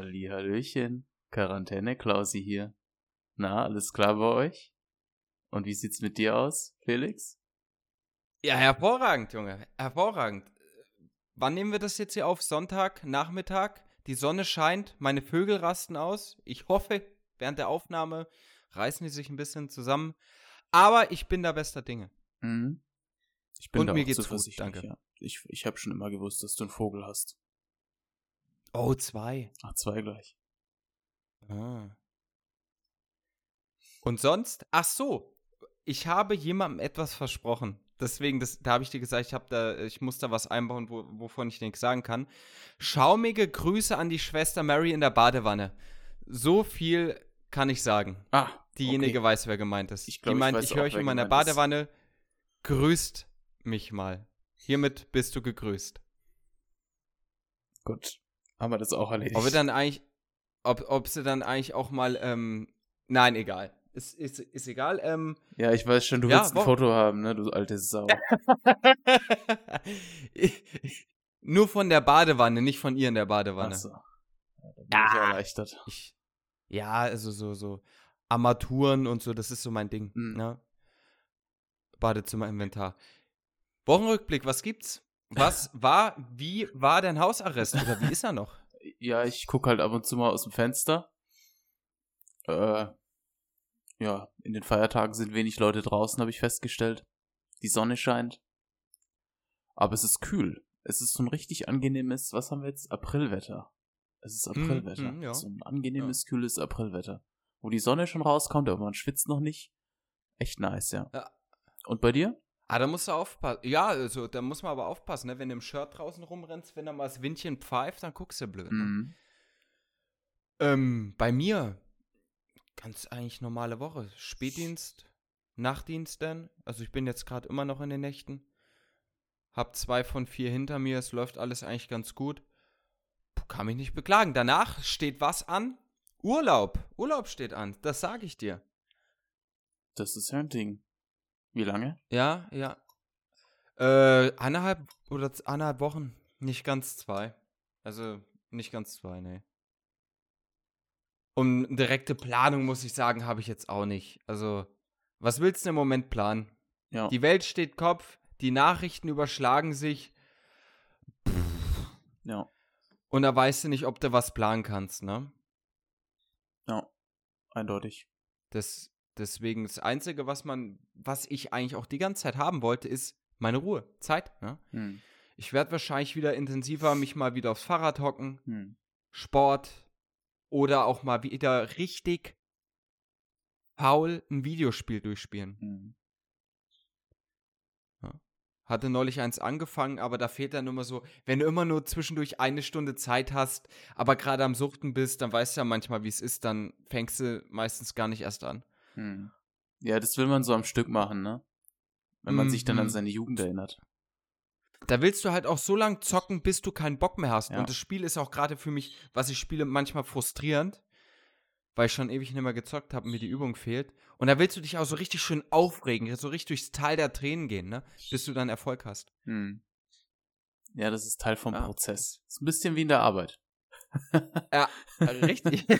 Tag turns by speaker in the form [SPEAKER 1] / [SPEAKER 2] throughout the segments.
[SPEAKER 1] Hallihallöchen, Quarantäne-Klausi hier. Na, alles klar bei euch? Und wie sieht's mit dir aus, Felix?
[SPEAKER 2] Ja, hervorragend, Junge. Hervorragend. Wann nehmen wir das jetzt hier auf? Sonntag, Nachmittag? Die Sonne scheint, meine Vögel rasten aus. Ich hoffe, während der Aufnahme reißen die sich ein bisschen zusammen. Aber ich bin da bester Dinge.
[SPEAKER 1] Mhm. Ich bin
[SPEAKER 2] Und
[SPEAKER 1] da
[SPEAKER 2] mir geht's gut, danke.
[SPEAKER 1] Ja. Ich, ich habe schon immer gewusst, dass du einen Vogel hast.
[SPEAKER 2] Oh, zwei.
[SPEAKER 1] Ach, zwei gleich.
[SPEAKER 2] Ah. Und sonst? Ach so, ich habe jemandem etwas versprochen. Deswegen, das, da habe ich dir gesagt, ich, da, ich muss da was einbauen, wo, wovon ich nichts sagen kann. Schaumige Grüße an die Schwester Mary in der Badewanne. So viel kann ich sagen.
[SPEAKER 1] Ah,
[SPEAKER 2] Diejenige
[SPEAKER 1] okay.
[SPEAKER 2] weiß, wer gemeint ist.
[SPEAKER 1] Ich glaub,
[SPEAKER 2] die
[SPEAKER 1] ich
[SPEAKER 2] meint, ich,
[SPEAKER 1] auch,
[SPEAKER 2] höre euch in meiner
[SPEAKER 1] ist.
[SPEAKER 2] Badewanne. Grüßt mich mal. Hiermit bist du gegrüßt.
[SPEAKER 1] Gut. Haben wir das auch erledigt.
[SPEAKER 2] Ob wir dann eigentlich, ob, ob sie dann eigentlich auch mal, ähm, nein, egal. Ist, ist, ist egal. Ähm,
[SPEAKER 1] ja, ich weiß schon, du
[SPEAKER 2] Ja,
[SPEAKER 1] willst ein Foto haben, ne, du alte Sau.
[SPEAKER 2] Nur von der Badewanne, nicht von ihr in der Badewanne.
[SPEAKER 1] Ach so. Ja, bin ich
[SPEAKER 2] Ja.
[SPEAKER 1] erleichtert.
[SPEAKER 2] Ich, ja, also so, so Armaturen und so, das ist so mein Ding.
[SPEAKER 1] Mhm.
[SPEAKER 2] Ne? Badezimmer-Inventar. Wochenrückblick, was gibt's? Was war, wie war dein Hausarrest oder wie ist er noch?
[SPEAKER 1] Ja, ich guck halt ab und zu mal aus dem Fenster. Äh, ja, in den Feiertagen sind wenig Leute draußen, habe ich festgestellt. Die Sonne scheint. Aber es ist kühl. Es ist so ein richtig angenehmes, was haben wir jetzt? Aprilwetter. Es ist
[SPEAKER 2] Mhm,
[SPEAKER 1] Aprilwetter.
[SPEAKER 2] mhm, ja.
[SPEAKER 1] So ein angenehmes, kühles Aprilwetter. Wo die Sonne schon rauskommt, aber man schwitzt noch nicht. Echt nice, ja.
[SPEAKER 2] Ja.
[SPEAKER 1] Und bei dir?
[SPEAKER 2] Ah, da musst du aufpassen. Ja, also da muss man aber aufpassen, ne? Wenn du im Shirt draußen rumrennst, wenn da mal das Windchen pfeift, dann guckst du blöd. Ne?
[SPEAKER 1] Mhm.
[SPEAKER 2] Ähm, bei mir ganz eigentlich normale Woche. Spätdienst, Nachtdienst dann. Also ich bin jetzt gerade immer noch in den Nächten. Hab zwei von vier hinter mir. Es läuft alles eigentlich ganz gut. Kann mich nicht beklagen. Danach steht was an? Urlaub. Urlaub steht an. Das sage ich dir.
[SPEAKER 1] Das ist ja ein Ding. Wie lange?
[SPEAKER 2] Ja, ja. Äh, eineinhalb oder eineinhalb Wochen. Nicht ganz zwei. Also nicht ganz zwei, nee. Und direkte Planung, muss ich sagen, habe ich jetzt auch nicht. Also, was willst du im Moment planen?
[SPEAKER 1] Ja.
[SPEAKER 2] Die Welt steht Kopf, die Nachrichten überschlagen sich
[SPEAKER 1] ja.
[SPEAKER 2] und da weißt du nicht, ob du was planen kannst, ne?
[SPEAKER 1] Ja. Eindeutig.
[SPEAKER 2] Das, deswegen das Einzige, was man, was ich eigentlich auch die ganze Zeit haben wollte, ist meine Ruhe, Zeit, ne?
[SPEAKER 1] Hm.
[SPEAKER 2] Ich werde wahrscheinlich wieder intensiver mich mal wieder aufs Fahrrad hocken,
[SPEAKER 1] Hm.
[SPEAKER 2] Sport oder auch mal wieder richtig faul ein Videospiel durchspielen.
[SPEAKER 1] Hm.
[SPEAKER 2] Hatte neulich eins angefangen, aber da fehlt dann immer so, wenn du immer nur zwischendurch eine Stunde Zeit hast, aber gerade am Suchten bist, dann weißt du ja manchmal, wie es ist, dann fängst du meistens gar nicht erst an.
[SPEAKER 1] Hm. Ja, das will man so am Stück machen, ne? Wenn man sich dann an
[SPEAKER 2] Mhm.
[SPEAKER 1] seine Jugend erinnert.
[SPEAKER 2] Da willst du halt auch so lang zocken, bis du keinen Bock mehr hast.
[SPEAKER 1] Ja.
[SPEAKER 2] Und das Spiel ist auch gerade für mich, was ich spiele, manchmal frustrierend, weil ich schon ewig nicht mehr gezockt habe und mir die Übung fehlt. Und da willst du dich auch so richtig schön aufregen, so richtig durchs Tal der Tränen gehen, ne? Bis du dann Erfolg hast.
[SPEAKER 1] Hm. Ja, das ist Teil vom
[SPEAKER 2] Ja.
[SPEAKER 1] Prozess. Ist ein bisschen wie in der Arbeit.
[SPEAKER 2] Ja, richtig.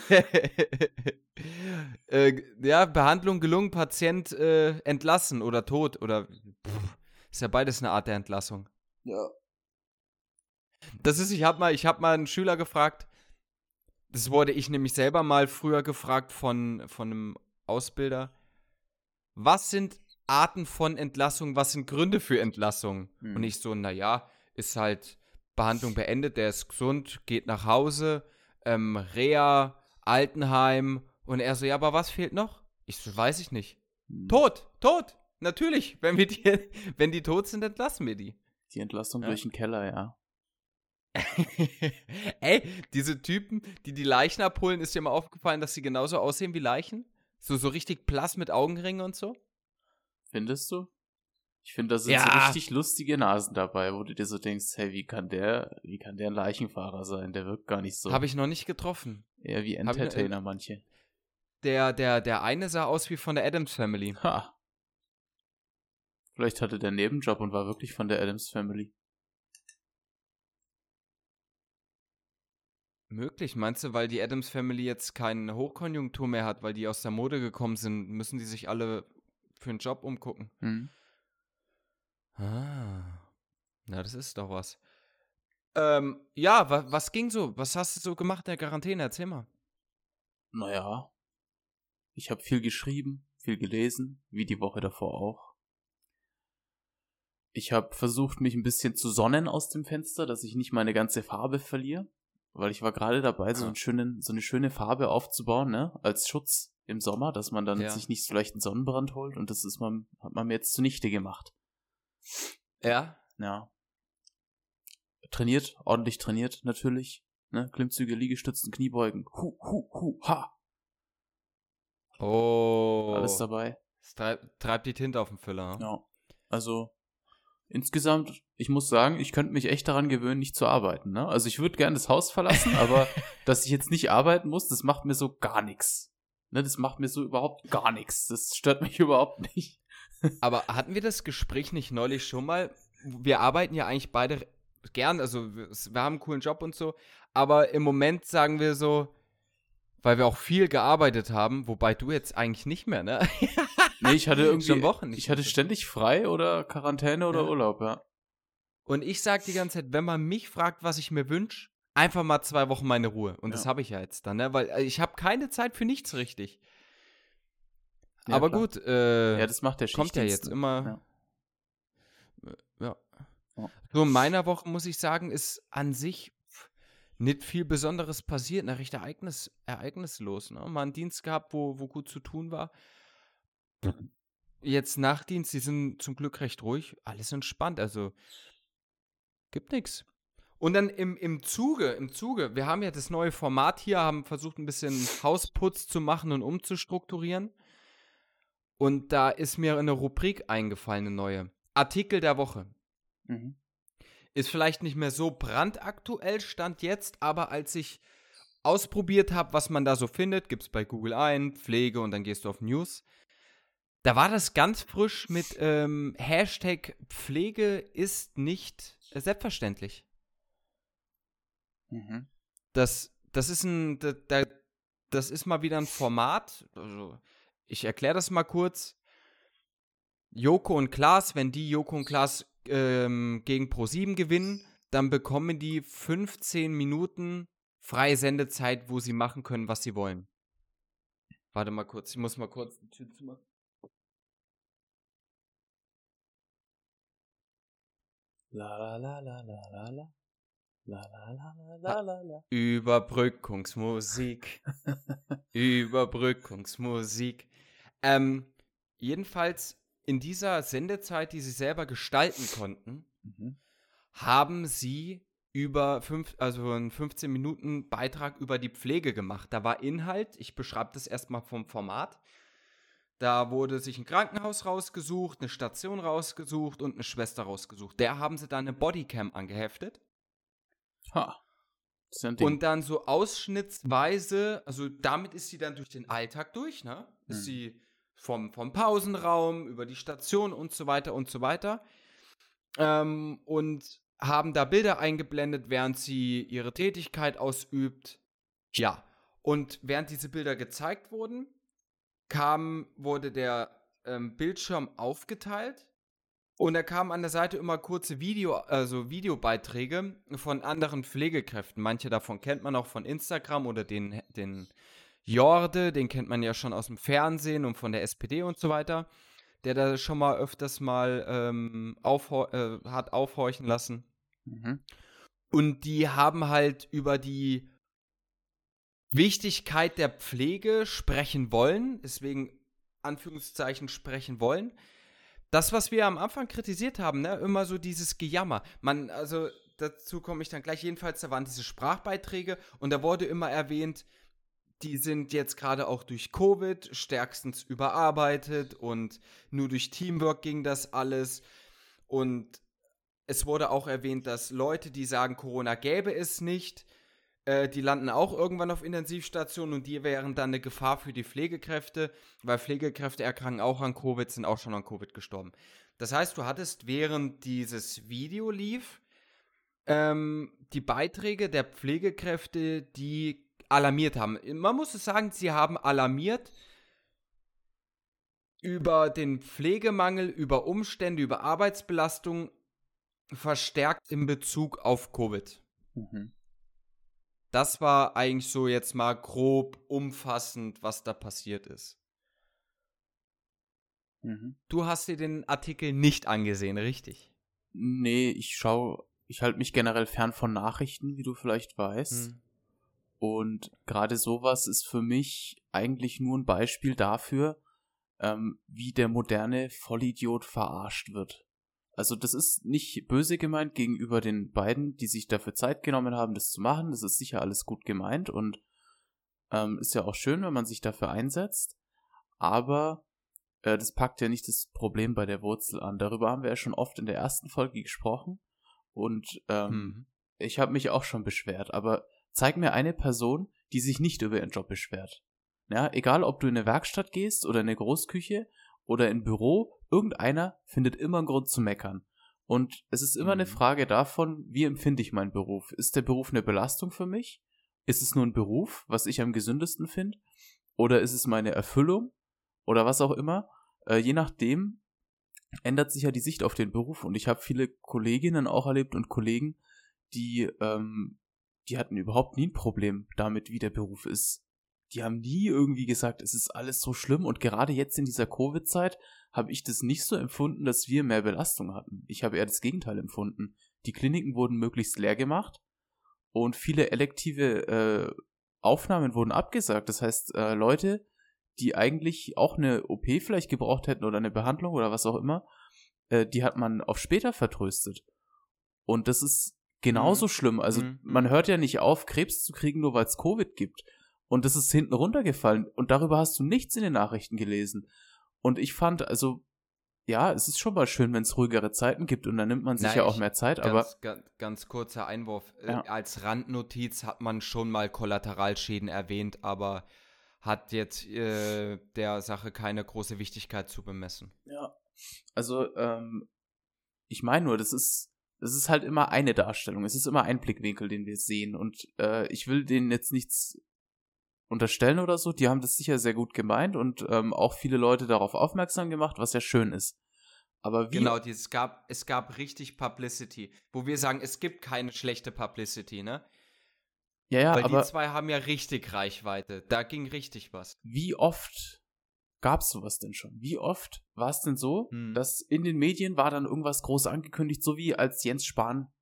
[SPEAKER 2] äh, ja, Behandlung gelungen, Patient äh, entlassen oder tot oder pff, ist ja beides eine Art der Entlassung.
[SPEAKER 1] Ja.
[SPEAKER 2] Das ist, ich habe mal, ich habe mal einen Schüler gefragt. Das wurde ich nämlich selber mal früher gefragt von, von einem Ausbilder. Was sind Arten von Entlassung? Was sind Gründe für Entlassung?
[SPEAKER 1] Hm.
[SPEAKER 2] Und ich so, naja, ist halt Behandlung beendet, der ist gesund, geht nach Hause, ähm, Reha, Altenheim. Und er so, ja, aber was fehlt noch? Ich so, weiß ich nicht.
[SPEAKER 1] Hm.
[SPEAKER 2] Tot, tot. Natürlich, wenn wir die, wenn die tot sind, entlassen wir die.
[SPEAKER 1] Die Entlassung
[SPEAKER 2] Ja.
[SPEAKER 1] durch den Keller, ja.
[SPEAKER 2] Ey, diese Typen, die die Leichen abholen, ist dir mal aufgefallen, dass sie genauso aussehen wie Leichen? So, so richtig blass mit Augenringen und so?
[SPEAKER 1] Findest du? Ich finde, da sind
[SPEAKER 2] Ja.
[SPEAKER 1] so richtig lustige Nasen dabei, wo du dir so denkst, hey, wie kann der, wie kann der ein Leichenfahrer sein? Der wirkt gar nicht so.
[SPEAKER 2] Habe ich noch nicht getroffen.
[SPEAKER 1] Eher wie
[SPEAKER 2] hab ich noch-
[SPEAKER 1] Entertainer manche.
[SPEAKER 2] Der, der, der eine sah aus wie von der Adams Family.
[SPEAKER 1] Ha. Vielleicht hatte der einen Nebenjob und war wirklich von der Adams Family.
[SPEAKER 2] Möglich, meinst du, weil die Adams Family jetzt keine Hochkonjunktur mehr hat, weil die aus der Mode gekommen sind, müssen die sich alle für einen Job umgucken?
[SPEAKER 1] Hm.
[SPEAKER 2] Ah. Na, das ist doch was. Ähm, ja, wa was ging so? Was hast du so gemacht in der Quarantäne? Erzähl mal.
[SPEAKER 1] Naja, ich habe viel geschrieben, viel gelesen, wie die Woche davor auch. Ich habe versucht, mich ein bisschen zu sonnen aus dem Fenster, dass ich nicht meine ganze Farbe verliere, weil ich war gerade dabei, so,
[SPEAKER 2] Ah.
[SPEAKER 1] einen schönen, so eine schöne Farbe aufzubauen, ne, als Schutz im Sommer, dass man dann
[SPEAKER 2] Ja.
[SPEAKER 1] sich nicht so leicht einen Sonnenbrand holt und das ist man, hat man mir jetzt zunichte gemacht.
[SPEAKER 2] Ja?
[SPEAKER 1] Ja. Trainiert, ordentlich trainiert natürlich, ne, Klimmzüge, Liegestützen, Kniebeugen, hu, hu, hu, ha,
[SPEAKER 2] Oh.
[SPEAKER 1] alles dabei.
[SPEAKER 2] Es treib, treibt die Tinte auf den Füller. ne?
[SPEAKER 1] Ja. Also insgesamt, ich muss sagen, ich könnte mich echt daran gewöhnen, nicht zu arbeiten. Ne? Also ich würde gerne das Haus verlassen, aber dass ich jetzt nicht arbeiten muss, das macht mir so gar nichts. Ne, das macht mir so überhaupt gar nichts. Das stört mich überhaupt nicht.
[SPEAKER 2] Aber hatten wir das Gespräch nicht neulich schon mal? Wir arbeiten ja eigentlich beide gern, also wir, wir haben einen coolen Job und so, aber im Moment sagen wir so, weil wir auch viel gearbeitet haben, wobei du jetzt eigentlich nicht mehr, ne?
[SPEAKER 1] Nee, ich hatte irgendwie
[SPEAKER 2] Schon Wochen
[SPEAKER 1] ich hatte ständig frei oder Quarantäne oder
[SPEAKER 2] Ja.
[SPEAKER 1] Urlaub, ja.
[SPEAKER 2] Und ich sag die ganze Zeit, wenn man mich fragt, was ich mir wünsche, einfach mal zwei Wochen meine Ruhe. Und das
[SPEAKER 1] Ja.
[SPEAKER 2] habe ich ja jetzt dann, ne? Weil äh, ich habe keine Zeit für nichts richtig.
[SPEAKER 1] Ja,
[SPEAKER 2] Aber
[SPEAKER 1] klar.
[SPEAKER 2] gut, äh,
[SPEAKER 1] Ja, das macht der
[SPEAKER 2] kommt ja jetzt immer. Äh, Ja.
[SPEAKER 1] Ja.
[SPEAKER 2] So, in meiner Woche muss ich sagen, ist an sich nicht viel Besonderes passiert, ne? recht ereignis, ereignislos. Ne? Mal einen Dienst gehabt, wo, wo gut zu tun war. Jetzt Nachtdienst, die sind zum Glück recht ruhig, alles entspannt, also gibt nichts. Und dann im, im Zuge, im Zuge, wir haben ja das neue Format hier, haben versucht ein bisschen Hausputz zu machen und umzustrukturieren. Und da ist mir eine Rubrik eingefallen, eine neue. Artikel der Woche.
[SPEAKER 1] Mhm.
[SPEAKER 2] Ist vielleicht nicht mehr so brandaktuell, stand jetzt, aber als ich ausprobiert habe, was man da so findet, gibt's bei Google ein, Pflege und dann gehst du auf News. Da war das ganz frisch mit ähm, Hashtag Pflege ist nicht äh, selbstverständlich.
[SPEAKER 1] Mhm.
[SPEAKER 2] Das, das ist ein, da, da, das ist mal wieder ein Format. Also, ich erkläre das mal kurz. Joko und Klaas, wenn die Joko und Klaas ähm, gegen Pro7 gewinnen, dann bekommen die 15 Minuten freie Sendezeit, wo sie machen können, was sie wollen. Warte mal kurz, ich muss mal kurz die Tür zumachen.
[SPEAKER 1] La la la la la la la. La la la la.
[SPEAKER 2] Überbrückungsmusik. Überbrückungsmusik. Ähm, jedenfalls in dieser Sendezeit, die sie selber gestalten konnten,
[SPEAKER 1] Mhm.
[SPEAKER 2] haben sie über fünf, also einen 15 Minuten Beitrag über die Pflege gemacht. Da war Inhalt, ich beschreibe das erstmal vom Format. Da wurde sich ein Krankenhaus rausgesucht, eine Station rausgesucht und eine Schwester rausgesucht. Der haben sie dann eine Bodycam angeheftet.
[SPEAKER 1] Ha. Ja.
[SPEAKER 2] Und dann so ausschnittsweise, also damit ist sie dann durch den Alltag durch, ne? Ist
[SPEAKER 1] Hm.
[SPEAKER 2] sie vom, vom Pausenraum über die Station und so weiter und so weiter. Ähm, und haben da Bilder eingeblendet, während sie ihre Tätigkeit ausübt. Ja. Und während diese Bilder gezeigt wurden, kam, wurde der ähm, Bildschirm aufgeteilt und da kamen an der Seite immer kurze Video, also Videobeiträge von anderen Pflegekräften. Manche davon kennt man auch von Instagram oder den, den Jorde, den kennt man ja schon aus dem Fernsehen und von der SPD und so weiter, der da schon mal öfters mal ähm, äh, hat aufhorchen lassen.
[SPEAKER 1] Mhm.
[SPEAKER 2] Und die haben halt über die Wichtigkeit der Pflege sprechen wollen, deswegen Anführungszeichen sprechen wollen. Das, was wir am Anfang kritisiert haben, ne, immer so dieses Gejammer. Man, also dazu komme ich dann gleich. Jedenfalls, da waren diese Sprachbeiträge und da wurde immer erwähnt, die sind jetzt gerade auch durch Covid stärkstens überarbeitet und nur durch Teamwork ging das alles. Und es wurde auch erwähnt, dass Leute, die sagen, Corona gäbe es nicht, äh, die landen auch irgendwann auf Intensivstationen und die wären dann eine Gefahr für die Pflegekräfte, weil Pflegekräfte erkranken auch an Covid, sind auch schon an Covid gestorben. Das heißt, du hattest während dieses Video lief, ähm, die Beiträge der Pflegekräfte, die alarmiert haben. Man muss es sagen, sie haben alarmiert über den Pflegemangel, über Umstände, über Arbeitsbelastung, verstärkt in Bezug auf Covid. Mhm. Das war eigentlich so jetzt mal grob umfassend, was da passiert ist. Mhm. Du hast dir den Artikel nicht angesehen, richtig?
[SPEAKER 1] Nee, ich schaue, ich halte mich generell fern von Nachrichten, wie du vielleicht weißt. Mhm. Und gerade sowas ist für mich eigentlich nur ein Beispiel dafür, ähm, wie der moderne Vollidiot verarscht wird. Also das ist nicht böse gemeint gegenüber den beiden, die sich dafür Zeit genommen haben, das zu machen. Das ist sicher alles gut gemeint und ähm, ist ja auch schön, wenn man sich dafür einsetzt. Aber äh, das packt ja nicht das Problem bei der Wurzel an. Darüber haben wir ja schon oft in der ersten Folge gesprochen. Und ähm, hm. ich habe mich auch schon beschwert. Aber zeig mir eine Person, die sich nicht über ihren Job beschwert. Ja, egal ob du in eine Werkstatt gehst oder in eine Großküche oder ein Büro, irgendeiner findet immer einen Grund zu meckern. Und es ist immer mhm. eine Frage davon, wie empfinde ich meinen Beruf? Ist der Beruf eine Belastung für mich? Ist es nur ein Beruf, was ich am gesündesten finde? Oder ist es meine Erfüllung? Oder was auch immer? Äh, je nachdem ändert sich ja die Sicht auf den Beruf. Und ich habe viele Kolleginnen auch erlebt und Kollegen, die, ähm, die hatten überhaupt nie ein Problem damit, wie der Beruf ist die haben nie irgendwie gesagt, es ist alles so schlimm und gerade jetzt in dieser Covid-Zeit habe ich das nicht so empfunden, dass wir mehr Belastung hatten. Ich habe eher das Gegenteil empfunden. Die Kliniken wurden möglichst leer gemacht und viele elektive äh, Aufnahmen wurden abgesagt. Das heißt, äh, Leute, die eigentlich auch eine OP vielleicht gebraucht hätten oder eine Behandlung oder was auch immer, äh, die hat man auf später vertröstet. Und das ist genauso mhm. schlimm. Also mhm. man hört ja nicht auf, Krebs zu kriegen, nur weil es Covid gibt. Und das ist hinten runtergefallen. Und darüber hast du nichts in den Nachrichten gelesen. Und ich fand, also, ja, es ist schon mal schön, wenn es ruhigere Zeiten gibt und dann nimmt man sich Nein, ja auch mehr Zeit,
[SPEAKER 2] ganz,
[SPEAKER 1] aber.
[SPEAKER 2] Ganz, ganz kurzer Einwurf. Äh, ja. als Randnotiz hat man schon mal Kollateralschäden erwähnt, aber hat jetzt äh, der Sache keine große Wichtigkeit zu bemessen.
[SPEAKER 1] Ja. Also, ähm, ich meine nur, das ist, das ist halt immer eine Darstellung. Es ist immer ein Blickwinkel, den wir sehen. Und äh, ich will denen jetzt nichts unterstellen oder so. Die haben das sicher sehr gut gemeint und ähm, auch viele Leute darauf aufmerksam gemacht, was ja schön ist. Aber wie
[SPEAKER 2] genau, es gab, es gab richtig Publicity, wo wir sagen, es gibt keine schlechte Publicity, ne?
[SPEAKER 1] Ja, ja,
[SPEAKER 2] Weil
[SPEAKER 1] aber
[SPEAKER 2] die zwei haben ja richtig Reichweite. Da ging richtig was.
[SPEAKER 1] Wie oft gab's sowas denn schon? Wie oft war es denn so, hm. dass in den Medien war dann irgendwas groß angekündigt, so wie als Jens Spahn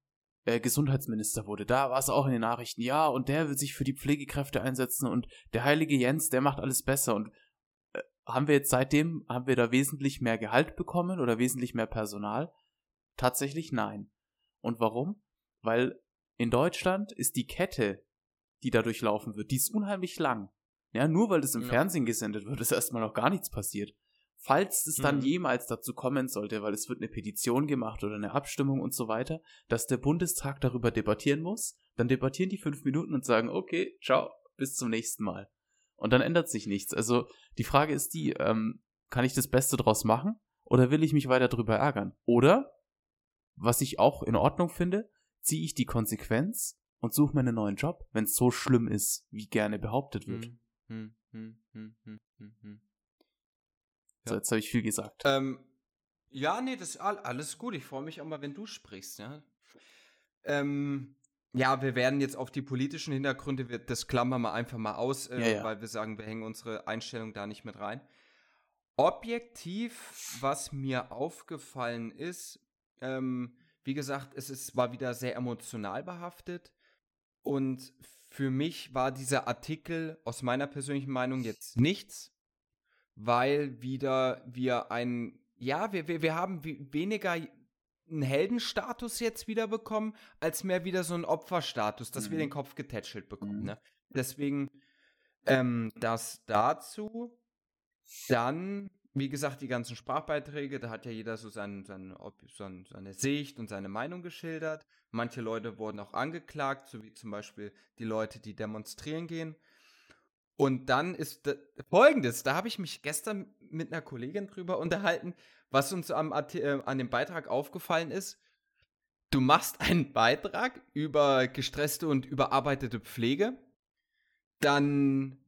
[SPEAKER 1] äh, Gesundheitsminister wurde. Da war es auch in den Nachrichten, ja, und der will sich für die Pflegekräfte einsetzen und der heilige Jens, der macht alles besser. Und äh, haben wir jetzt seitdem, haben wir da wesentlich mehr Gehalt bekommen oder wesentlich mehr Personal? Tatsächlich nein. Und warum? Weil in Deutschland ist die Kette, die dadurch laufen wird, die ist unheimlich lang. Ja, nur weil das im ja. Fernsehen gesendet wird, ist erstmal noch gar nichts passiert. Falls es dann mhm. jemals dazu kommen sollte, weil es wird eine Petition gemacht oder eine Abstimmung und so weiter, dass der Bundestag darüber debattieren muss, dann debattieren die fünf Minuten und sagen, okay, ciao, bis zum nächsten Mal. Und dann ändert sich nichts. Also die Frage ist die, ähm, kann ich das Beste draus machen oder will ich mich weiter drüber ärgern? Oder, was ich auch in Ordnung finde, ziehe ich die Konsequenz und suche mir einen neuen Job, wenn es so schlimm ist, wie gerne behauptet wird. Hm, hm, hm, hm, hm, hm. So, jetzt habe ich viel gesagt.
[SPEAKER 2] Ähm, ja, nee, das ist alles gut. Ich freue mich auch mal, wenn du sprichst, ja. Ähm, ja, wir werden jetzt auf die politischen Hintergründe, das klammern wir einfach mal aus, äh, ja, ja. weil wir sagen, wir hängen unsere Einstellung da nicht mit rein. Objektiv, was mir aufgefallen ist, ähm, wie gesagt, es ist, war wieder sehr emotional behaftet. Und für mich war dieser Artikel aus meiner persönlichen Meinung jetzt nichts weil wieder wir ein, ja, wir, wir, wir haben weniger einen Heldenstatus jetzt wieder bekommen, als mehr wieder so einen Opferstatus, dass mhm. wir den Kopf getätschelt bekommen. Mhm. Ne? Deswegen ähm, das dazu. Dann, wie gesagt, die ganzen Sprachbeiträge, da hat ja jeder so sein, sein, sein, seine Sicht und seine Meinung geschildert. Manche Leute wurden auch angeklagt, so wie zum Beispiel die Leute, die demonstrieren gehen. Und dann ist folgendes, da habe ich mich gestern mit einer Kollegin drüber unterhalten, was uns am, äh, an dem Beitrag aufgefallen ist. du machst einen Beitrag über gestresste und überarbeitete Pflege, dann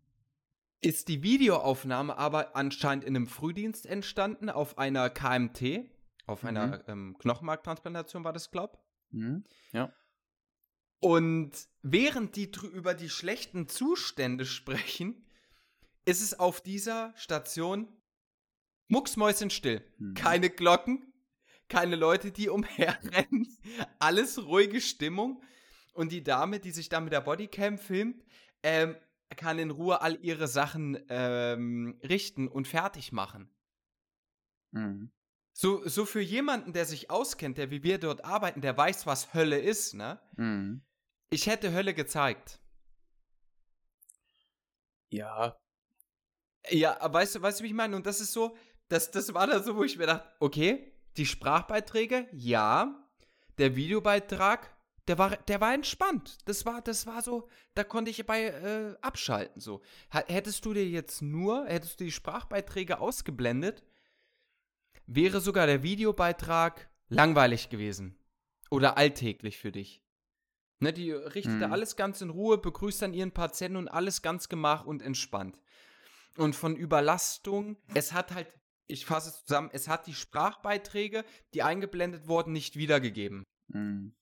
[SPEAKER 2] ist die Videoaufnahme aber anscheinend in einem Frühdienst entstanden auf einer KMT, auf mhm. einer ähm, Knochenmarktransplantation war das, glaub.
[SPEAKER 1] Mhm. Ja.
[SPEAKER 2] Und während die über die schlechten Zustände sprechen, ist es auf dieser Station mucksmäuschenstill. Mhm. Keine Glocken, keine Leute, die umherrennen, alles ruhige Stimmung. Und die Dame, die sich da mit der Bodycam filmt, ähm, kann in Ruhe all ihre Sachen ähm, richten und fertig machen. Mhm. So, so für jemanden, der sich auskennt, der wie wir dort arbeiten, der weiß, was Hölle ist, ne? Mhm. Ich hätte Hölle gezeigt.
[SPEAKER 1] Ja.
[SPEAKER 2] Ja, weißt du, weißt du, wie ich meine? Und das ist so, das, das war da so, wo ich mir dachte, okay, die Sprachbeiträge, ja. Der Videobeitrag, der war, der war entspannt. Das war, das war so, da konnte ich bei äh, abschalten. So. Hättest du dir jetzt nur, hättest du die Sprachbeiträge ausgeblendet, wäre sogar der Videobeitrag langweilig gewesen. Oder alltäglich für dich. Ne, die richtete hm. alles ganz in Ruhe, begrüßt dann ihren Patienten und alles ganz gemach und entspannt. Und von Überlastung, es hat halt, ich fasse es zusammen, es hat die Sprachbeiträge, die eingeblendet wurden, nicht wiedergegeben. Hm.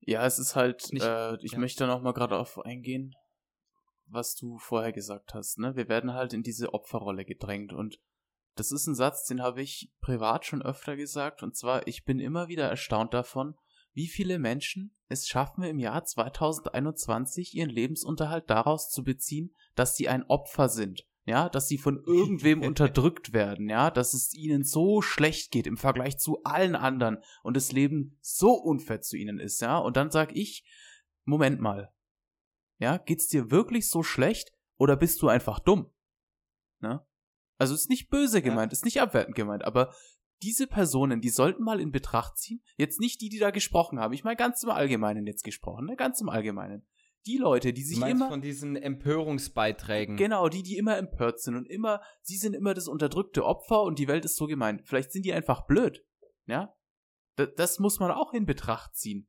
[SPEAKER 1] Ja, es ist halt, nicht, äh, ich ja. möchte noch mal gerade auf eingehen, was du vorher gesagt hast. Ne? Wir werden halt in diese Opferrolle gedrängt und das ist ein Satz, den habe ich privat schon öfter gesagt und zwar, ich bin immer wieder erstaunt davon, wie viele Menschen es schaffen im Jahr 2021 ihren Lebensunterhalt daraus zu beziehen, dass sie ein Opfer sind. Ja, dass sie von irgendwem unterdrückt werden, ja, dass es ihnen so schlecht geht im Vergleich zu allen anderen und das Leben so unfair zu ihnen ist, ja, und dann sag ich, Moment mal, ja, geht's dir wirklich so schlecht oder bist du einfach dumm? Ne? Also ist nicht böse gemeint, ist nicht abwertend gemeint, aber diese Personen, die sollten mal in Betracht ziehen, jetzt nicht die, die da gesprochen haben, ich meine ganz im Allgemeinen jetzt gesprochen, ne? ganz im Allgemeinen. Die Leute, die sich immer
[SPEAKER 2] von diesen Empörungsbeiträgen.
[SPEAKER 1] Genau, die, die immer empört sind und immer, sie sind immer das unterdrückte Opfer und die Welt ist so gemein. Vielleicht sind die einfach blöd, ja? das, das muss man auch in Betracht ziehen.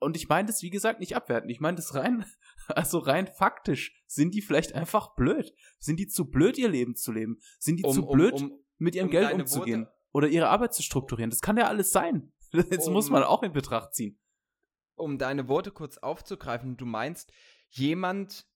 [SPEAKER 1] Und ich meine das, wie gesagt, nicht abwerten. Ich meine das rein, also rein faktisch. Sind die vielleicht einfach blöd? Sind die zu blöd, ihr Leben zu leben? Sind die um, zu blöd, um, um, mit ihrem Geld umzugehen? Worte, oder ihre Arbeit zu strukturieren. Das kann ja alles sein. Das muss man auch in Betracht ziehen.
[SPEAKER 2] Um deine Worte kurz aufzugreifen, du meinst, jemand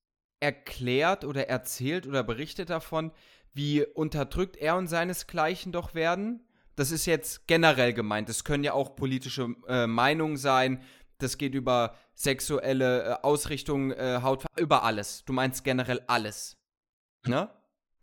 [SPEAKER 2] erklärt oder erzählt oder berichtet davon, wie unterdrückt er und seinesgleichen doch werden. Das ist jetzt generell gemeint. Das können ja auch politische äh, Meinungen sein. Das geht über sexuelle äh, Ausrichtung, äh, Haut, über alles. Du meinst generell alles. Ne?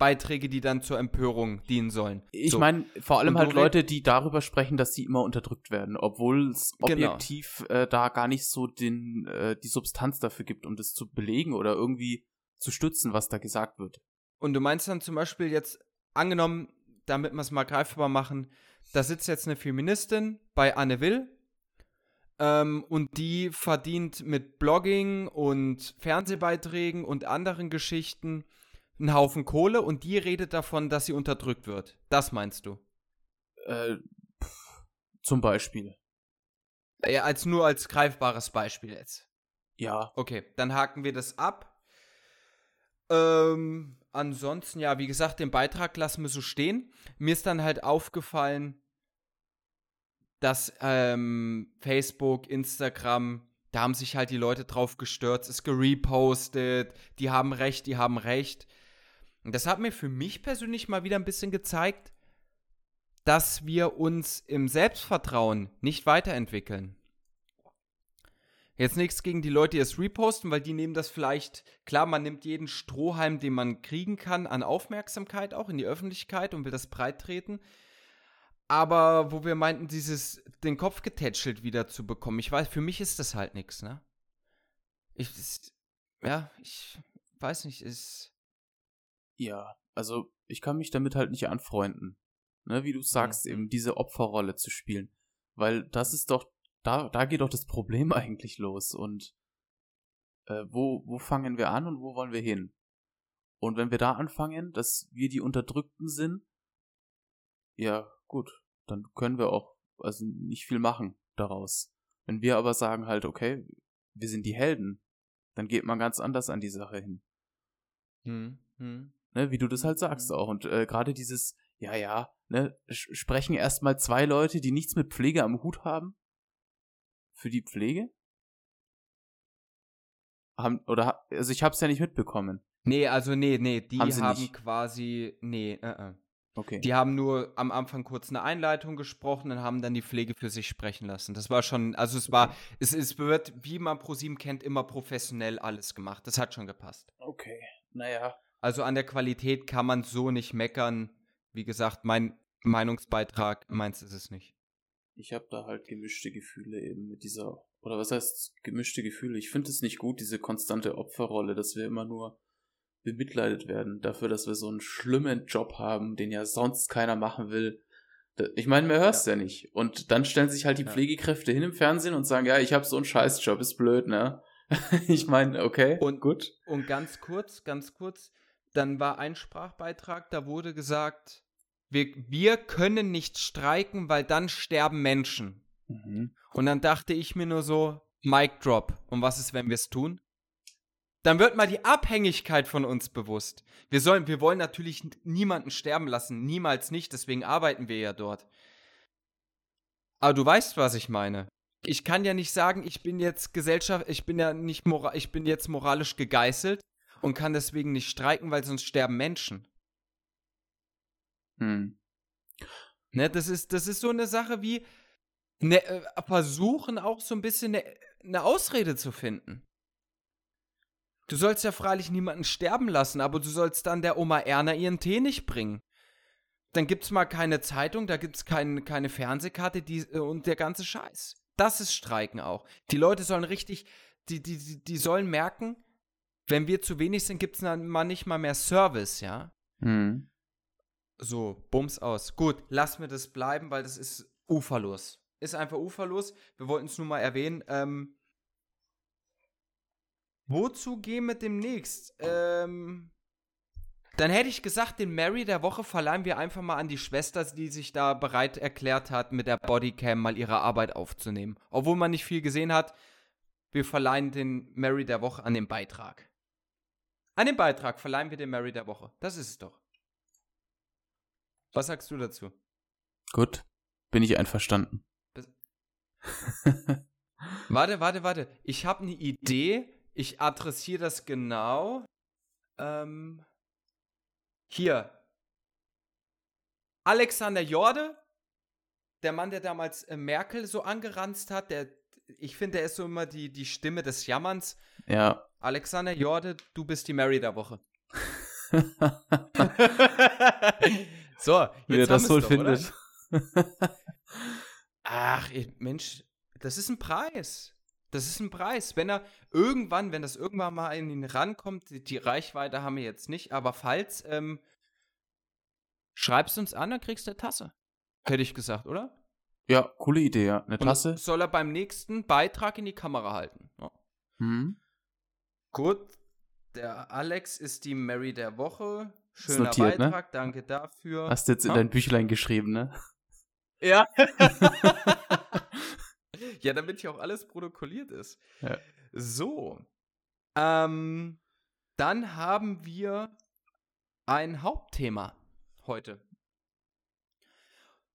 [SPEAKER 2] Beiträge, die dann zur Empörung dienen sollen.
[SPEAKER 1] Ich so. meine, vor allem halt Leute, die darüber sprechen, dass sie immer unterdrückt werden, obwohl es genau. objektiv genau. äh, da gar nicht so den, äh, die Substanz dafür gibt, um das zu belegen oder irgendwie zu stützen, was da gesagt wird.
[SPEAKER 2] Und du meinst dann zum Beispiel jetzt, angenommen, damit wir es mal greifbar machen, da sitzt jetzt eine Feministin bei Anne Will ähm, und die verdient mit Blogging und Fernsehbeiträgen und anderen Geschichten einen Haufen Kohle und die redet davon, dass sie unterdrückt wird. Das meinst du?
[SPEAKER 1] Äh, pff, zum Beispiel.
[SPEAKER 2] Ja, als nur als greifbares Beispiel jetzt.
[SPEAKER 1] Ja.
[SPEAKER 2] Okay, dann haken wir das ab. Ähm, ansonsten, ja, wie gesagt, den Beitrag lassen wir so stehen. Mir ist dann halt aufgefallen, dass ähm, Facebook, Instagram, da haben sich halt die Leute drauf gestört, es ist gerepostet, die haben recht, die haben recht. Und das hat mir für mich persönlich mal wieder ein bisschen gezeigt, dass wir uns im Selbstvertrauen nicht weiterentwickeln. Jetzt nichts gegen die Leute, die es reposten, weil die nehmen das vielleicht, klar, man nimmt jeden Strohhalm, den man kriegen kann, an Aufmerksamkeit auch in die Öffentlichkeit und will das breit treten. Aber wo wir meinten, dieses, den Kopf getätschelt wieder zu bekommen, ich weiß, für mich ist das halt nichts, ne? Ich, ja, ich weiß nicht, ist
[SPEAKER 1] ja, also ich kann mich damit halt nicht anfreunden. Ne, wie du sagst, mhm. eben diese Opferrolle zu spielen. Weil das ist doch, da, da geht doch das Problem eigentlich los. Und äh, wo, wo fangen wir an und wo wollen wir hin? Und wenn wir da anfangen, dass wir die Unterdrückten sind, ja, gut, dann können wir auch also nicht viel machen daraus. Wenn wir aber sagen halt, okay, wir sind die Helden, dann geht man ganz anders an die Sache hin.
[SPEAKER 2] Hm, hm.
[SPEAKER 1] Ne, wie du das halt sagst
[SPEAKER 2] Mhm.
[SPEAKER 1] auch. Und äh, gerade dieses, ja, ja, ne, sprechen erstmal zwei Leute, die nichts mit Pflege am Hut haben, für die Pflege? Haben, oder, also ich hab's ja nicht mitbekommen.
[SPEAKER 2] Nee, also nee, nee, die
[SPEAKER 1] Haben
[SPEAKER 2] haben, quasi, nee, äh, äh.
[SPEAKER 1] Okay.
[SPEAKER 2] Die haben nur am Anfang kurz eine Einleitung gesprochen und haben dann die Pflege für sich sprechen lassen. Das war schon, also es war, es, es wird, wie man ProSieben kennt, immer professionell alles gemacht. Das hat schon gepasst.
[SPEAKER 1] okay. Naja.
[SPEAKER 2] Also an der Qualität kann man so nicht meckern. Wie gesagt, mein Meinungsbeitrag, meins ist es nicht.
[SPEAKER 1] Ich habe da halt gemischte Gefühle eben mit dieser, oder was heißt gemischte Gefühle? Ich finde es nicht gut, diese konstante Opferrolle, dass wir immer nur bemitleidet werden dafür, dass wir so einen schlimmen Job haben, den ja sonst keiner machen will. Ich meine, man hört's ja. nicht. Und dann stellen sich halt die
[SPEAKER 2] Ja.
[SPEAKER 1] Pflegekräfte hin im Fernsehen und sagen, ja, ich habe so einen Scheißjob, ist blöd, ne? ich meine, okay.
[SPEAKER 2] Und-
[SPEAKER 1] gut.
[SPEAKER 2] Und ganz kurz, ganz kurz, dann war ein Sprachbeitrag, da wurde gesagt, wir, wir können nicht streiken, weil dann sterben Menschen.
[SPEAKER 1] Mhm.
[SPEAKER 2] Und dann dachte ich mir nur so, Mic Drop. Und was ist, wenn wir es tun? Dann wird mal die Abhängigkeit von uns bewusst. Wir sollen, wir wollen natürlich niemanden sterben lassen, niemals nicht, deswegen arbeiten wir ja dort. Aber du weißt, was ich meine. Ich kann ja nicht sagen, ich bin jetzt Gesellschaft, ich bin ja nicht mora ich bin jetzt moralisch gegeißelt und kann deswegen nicht streiken, weil sonst sterben Menschen.
[SPEAKER 1] Hm.
[SPEAKER 2] Ne, das ist, das ist so eine Sache wie ne, äh, versuchen auch so ein bisschen eine ne Ausrede zu finden. Du sollst ja freilich niemanden sterben lassen, aber du sollst dann der Oma Erna ihren Tee nicht bringen. Dann gibt's mal keine Zeitung, da gibt's kein, keine Fernsehkarte die, äh, und der ganze Scheiß. Das ist Streiken auch. Die Leute sollen richtig, die, die, die sollen merken, wenn wir zu wenig sind, gibt's dann mal nicht mal mehr Service, ja.
[SPEAKER 1] Hm.
[SPEAKER 2] So, Bums aus. Gut, lass mir das bleiben, weil das ist uferlos. Ist einfach uferlos. Wir wollten es nur mal erwähnen. Ähm, wozu gehen wir demnächst? Ähm, dann hätte ich gesagt, den Mary der Woche verleihen wir einfach mal an die Schwester, die sich da bereit erklärt hat, mit der Bodycam mal ihre Arbeit aufzunehmen. Obwohl man nicht viel gesehen hat, wir verleihen den Mary der Woche an den Beitrag. An den Beitrag verleihen wir den Mary der Woche. Das ist es doch. Was sagst du dazu?
[SPEAKER 1] Gut. Bin ich einverstanden.
[SPEAKER 2] Warte, warte, warte. Ich habe eine Idee. Ich adressiere das genau. Ähm, hier. Alexander Jorde, der Mann, der damals äh, Merkel so angeranzt hat, der, ich finde, der ist so immer die, die Stimme des Jammerns.
[SPEAKER 1] Ja.
[SPEAKER 2] Alexander Jorde, du bist die Mary der Woche. so,
[SPEAKER 1] Wie er
[SPEAKER 2] jetzt
[SPEAKER 1] das wohl
[SPEAKER 2] doch,
[SPEAKER 1] findet.
[SPEAKER 2] Ach, Mensch, das ist ein Preis. Das ist ein Preis. Wenn er irgendwann, wenn das irgendwann mal in ihn rankommt, die, die Reichweite haben wir jetzt nicht, aber falls, ähm, schreibst uns an, dann kriegst du eine Tasse. Hätte ich gesagt, oder?
[SPEAKER 1] ja, coole Idee, ja. Eine Tasse.
[SPEAKER 2] soll er beim nächsten Beitrag in die Kamera halten. Ja.
[SPEAKER 1] Hm.
[SPEAKER 2] Gut, der Alex ist die Mary der Woche. Schöner
[SPEAKER 1] notiert, ne?
[SPEAKER 2] Beitrag, danke dafür.
[SPEAKER 1] Hast du jetzt in
[SPEAKER 2] Ha?
[SPEAKER 1] dein Büchlein geschrieben, ne?
[SPEAKER 2] Ja. ja, damit hier auch alles protokolliert ist.
[SPEAKER 1] Ja.
[SPEAKER 2] So. Ähm, dann haben wir ein Hauptthema heute.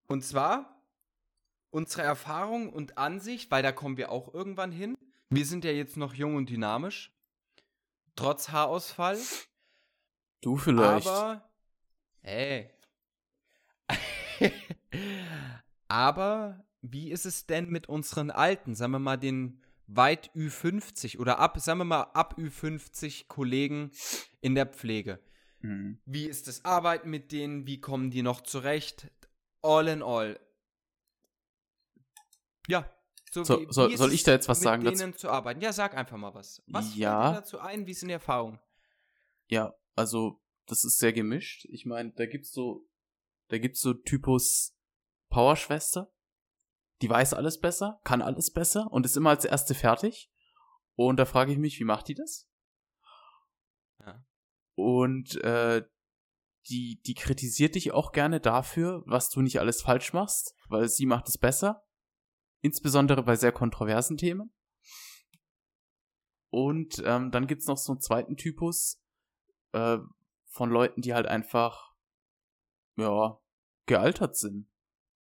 [SPEAKER 2] Und zwar unsere Erfahrung und Ansicht, weil da kommen wir auch irgendwann hin. Wir sind ja jetzt noch jung und dynamisch. Trotz Haarausfall.
[SPEAKER 1] Du vielleicht.
[SPEAKER 2] Aber, hey. Aber wie ist es denn mit unseren Alten, sagen wir mal den weit Ü50 oder ab, sagen wir mal ab Ü50 Kollegen in der Pflege?
[SPEAKER 1] Hm.
[SPEAKER 2] Wie ist das Arbeiten mit denen? Wie kommen die noch zurecht? All in all. Ja. So,
[SPEAKER 1] So- soll- soll ich da jetzt was
[SPEAKER 2] mit
[SPEAKER 1] sagen dazu?
[SPEAKER 2] denen zu arbeiten? Ja, sag einfach mal was. Was fällt
[SPEAKER 1] Ja.
[SPEAKER 2] dir dazu ein? Wie sind die Erfahrungen?
[SPEAKER 1] Ja, also das ist sehr gemischt. Ich meine, da gibt's so, da gibt's so Typus Powerschwester, die weiß alles besser, kann alles besser und ist immer als erste fertig. Und da frage ich mich, wie macht die das?
[SPEAKER 2] Ja.
[SPEAKER 1] Und äh, die, die kritisiert dich auch gerne dafür, was du nicht alles falsch machst, weil sie macht es besser. Insbesondere bei sehr kontroversen Themen. Und ähm, dann gibt's noch so einen zweiten Typus äh, von Leuten, die halt einfach, ja, gealtert sind.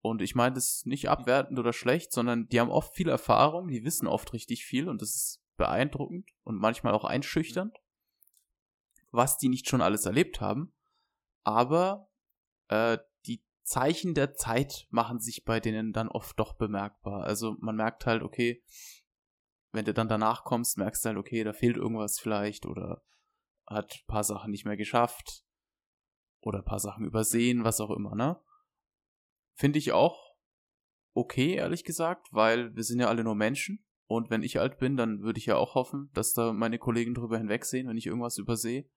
[SPEAKER 1] Und ich meine das nicht abwertend oder schlecht, sondern die haben oft viel Erfahrung, die wissen oft richtig viel und das ist beeindruckend und manchmal auch einschüchternd, was die nicht schon alles erlebt haben. Aber äh, Zeichen der Zeit machen sich bei denen dann oft doch bemerkbar. Also man merkt halt, okay, wenn du dann danach kommst, merkst du halt, okay, da fehlt irgendwas vielleicht oder hat ein paar Sachen nicht mehr geschafft oder ein paar Sachen übersehen, was auch immer, ne? Finde ich auch okay, ehrlich gesagt, weil wir sind ja alle nur Menschen und wenn ich alt bin, dann würde ich ja auch hoffen, dass da meine Kollegen drüber hinwegsehen, wenn ich irgendwas übersehe.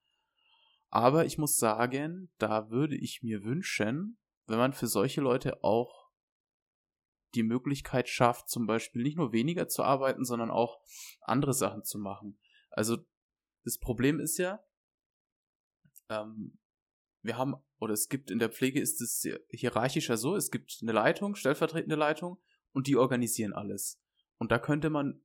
[SPEAKER 1] Aber ich muss sagen, da würde ich mir wünschen, wenn man für solche Leute auch die Möglichkeit schafft, zum Beispiel nicht nur weniger zu arbeiten, sondern auch andere Sachen zu machen. Also das Problem ist ja, ähm, wir haben, oder es gibt in der Pflege ist es hierarchischer so, es gibt eine Leitung, stellvertretende Leitung und die organisieren alles. Und da könnte man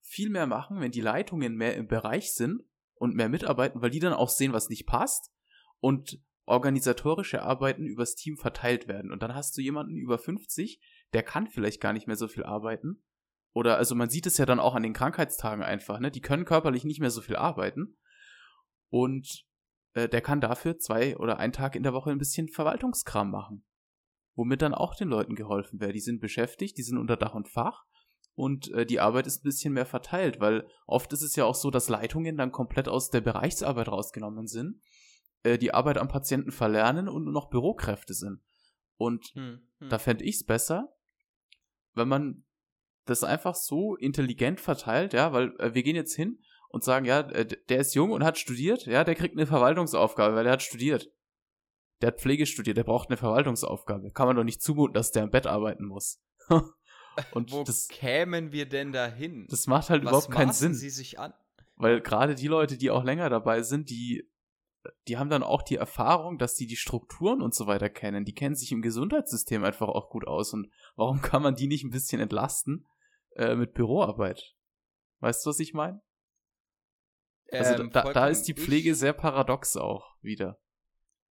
[SPEAKER 1] viel mehr machen, wenn die Leitungen mehr im Bereich sind und mehr mitarbeiten, weil die dann auch sehen, was nicht passt und organisatorische Arbeiten übers Team verteilt werden. Und dann hast du jemanden über 50, der kann vielleicht gar nicht mehr so viel arbeiten. Oder also man sieht es ja dann auch an den Krankheitstagen einfach, ne? Die können körperlich nicht mehr so viel arbeiten. Und äh, der kann dafür zwei oder einen Tag in der Woche ein bisschen Verwaltungskram machen. Womit dann auch den Leuten geholfen wäre. Die sind beschäftigt, die sind unter Dach und Fach und äh, die Arbeit ist ein bisschen mehr verteilt, weil oft ist es ja auch so, dass Leitungen dann komplett aus der Bereichsarbeit rausgenommen sind, äh, die Arbeit am Patienten verlernen und nur noch Bürokräfte sind. Und hm, hm. da fände ich es besser, wenn man das einfach so intelligent verteilt, ja, weil äh, wir gehen jetzt hin und sagen, ja, äh, der ist jung und hat studiert, ja, der kriegt eine Verwaltungsaufgabe, weil er hat studiert. Der hat Pflege studiert, der braucht eine Verwaltungsaufgabe. Kann man doch nicht zumuten, dass der im Bett arbeiten muss.
[SPEAKER 2] und Wo das, kämen wir denn dahin?
[SPEAKER 1] Das macht halt Was überhaupt keinen Sinn.
[SPEAKER 2] Sie sich an?
[SPEAKER 1] Weil gerade die Leute, die auch länger dabei sind, die die haben dann auch die Erfahrung, dass die die Strukturen und so weiter kennen. Die kennen sich im Gesundheitssystem einfach auch gut aus. Und warum kann man die nicht ein bisschen entlasten äh, mit Büroarbeit? Weißt du, was ich meine? Also ähm, da, da ist die Pflege ich, sehr paradox auch wieder.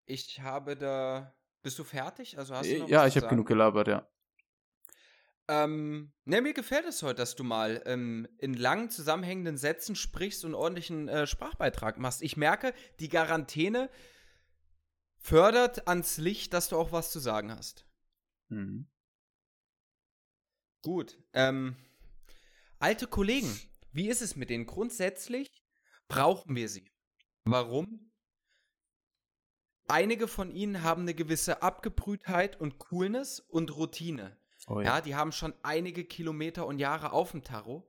[SPEAKER 2] Ich habe da. Bist du fertig? Also hast du
[SPEAKER 1] äh, noch Ja, ich habe genug gelabert, ja.
[SPEAKER 2] Ähm, ne, mir gefällt es heute, dass du mal ähm, in langen zusammenhängenden Sätzen sprichst und ordentlichen äh, Sprachbeitrag machst. Ich merke, die Quarantäne fördert ans Licht, dass du auch was zu sagen hast. Mhm. Gut. Ähm, alte Kollegen, wie ist es mit denen? Grundsätzlich brauchen wir sie. Warum? Einige von ihnen haben eine gewisse Abgebrühtheit und Coolness und Routine. Oh, ja. ja, die haben schon einige Kilometer und Jahre auf dem Tarot.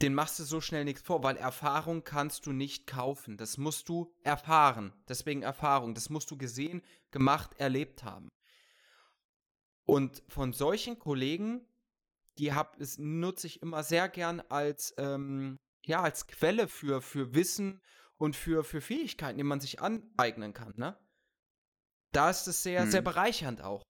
[SPEAKER 2] Den machst du so schnell nichts vor, weil Erfahrung kannst du nicht kaufen. Das musst du erfahren. Deswegen Erfahrung. Das musst du gesehen, gemacht, erlebt haben. Und von solchen Kollegen, die hab, es nutze ich immer sehr gern als, ähm, ja, als Quelle für, für Wissen und für, für Fähigkeiten, die man sich aneignen kann, ne? Da ist es sehr, hm. sehr bereichernd auch.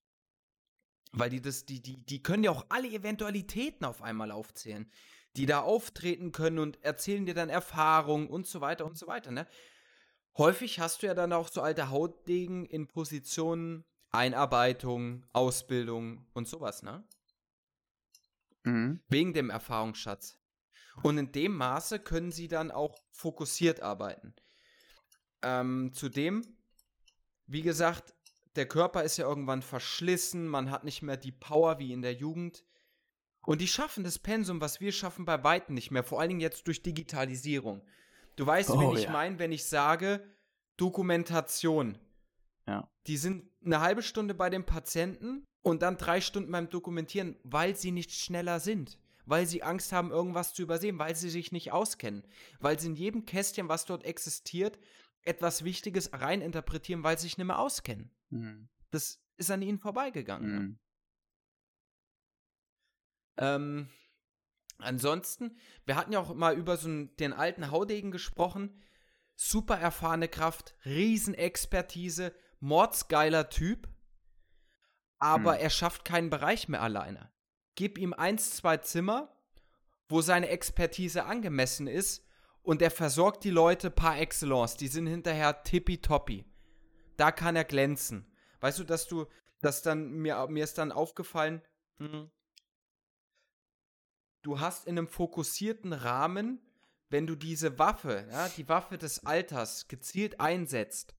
[SPEAKER 2] Weil die das, die, die, die können ja auch alle Eventualitäten auf einmal aufzählen, die da auftreten können und erzählen dir dann Erfahrungen und so weiter und so weiter, ne? Häufig hast du ja dann auch so alte Hautdegen in Positionen Einarbeitung, Ausbildung und sowas, ne? Mhm. Wegen dem Erfahrungsschatz. Und in dem Maße können sie dann auch fokussiert arbeiten. Ähm, zudem, wie gesagt, der Körper ist ja irgendwann verschlissen, man hat nicht mehr die Power wie in der Jugend. Und die schaffen das Pensum, was wir schaffen, bei Weitem nicht mehr. Vor allen Dingen jetzt durch Digitalisierung. Du weißt, oh, wen ich ja. meine, wenn ich sage Dokumentation. Ja. Die sind eine halbe Stunde bei dem Patienten und dann drei Stunden beim Dokumentieren, weil sie nicht schneller sind. Weil sie Angst haben, irgendwas zu übersehen, weil sie sich nicht auskennen. Weil sie in jedem Kästchen, was dort existiert, etwas Wichtiges reininterpretieren, weil sie sich nicht mehr auskennen. Mhm. Das ist an ihnen vorbeigegangen. Ne? Mhm. Ähm, ansonsten, wir hatten ja auch mal über so einen, den alten Haudegen gesprochen. Super erfahrene Kraft, Riesenexpertise, mordsgeiler Typ. Aber mhm. er schafft keinen Bereich mehr alleine. gib ihm eins, zwei Zimmer, wo seine Expertise angemessen ist und er versorgt die Leute par excellence. Die sind hinterher tippitoppi. Da kann er glänzen. Weißt du, dass du, dass dann, mir, mir ist dann aufgefallen, hm, du hast in einem fokussierten Rahmen, wenn du diese Waffe, ja, die Waffe des Alters gezielt einsetzt,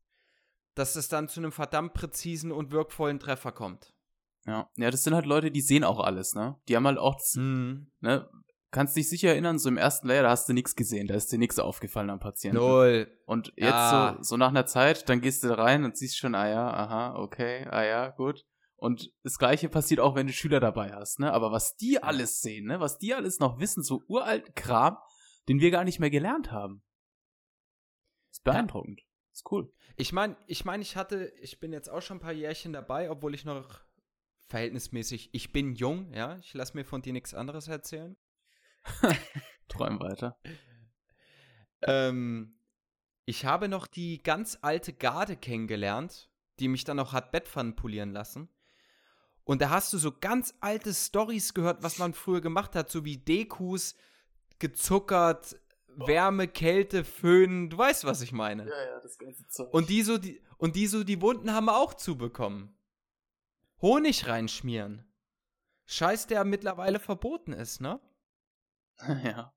[SPEAKER 2] dass es dann zu einem verdammt präzisen und wirkvollen Treffer kommt.
[SPEAKER 1] Ja, ja, das sind halt Leute, die sehen auch alles, ne? Die haben halt auch,
[SPEAKER 2] Mhm.
[SPEAKER 1] ne? Kannst dich sicher erinnern, so im ersten Layer, da hast du nichts gesehen, da ist dir nichts aufgefallen am Patienten.
[SPEAKER 2] Null.
[SPEAKER 1] Und jetzt
[SPEAKER 2] Ja.
[SPEAKER 1] so, so nach einer Zeit, dann gehst du da rein und siehst schon, ah ja, aha, okay, ah ja, gut. Und das gleiche passiert auch, wenn du Schüler dabei hast, ne? Aber was die alles sehen, ne? Was die alles noch wissen, so uralten Kram, den wir gar nicht mehr gelernt haben. Ist beeindruckend. Ist cool.
[SPEAKER 2] Ich meine, ich meine, ich hatte, ich bin jetzt auch schon ein paar Jährchen dabei, obwohl ich noch verhältnismäßig, ich bin jung, ja, ich lasse mir von dir nichts anderes erzählen.
[SPEAKER 1] Träum weiter.
[SPEAKER 2] Ähm, ich habe noch die ganz alte Garde kennengelernt, die mich dann auch hat Bettpfannen polieren lassen. Und da hast du so ganz alte Stories gehört, was man früher gemacht hat, so wie Dekus, gezuckert, Wärme, Kälte, Föhn, du weißt, was ich meine.
[SPEAKER 1] Ja, ja, das ganze Zeug.
[SPEAKER 2] Und die so die und die so die Wunden haben wir auch zubekommen. Honig reinschmieren. Scheiß, der mittlerweile verboten ist, ne?
[SPEAKER 1] ja.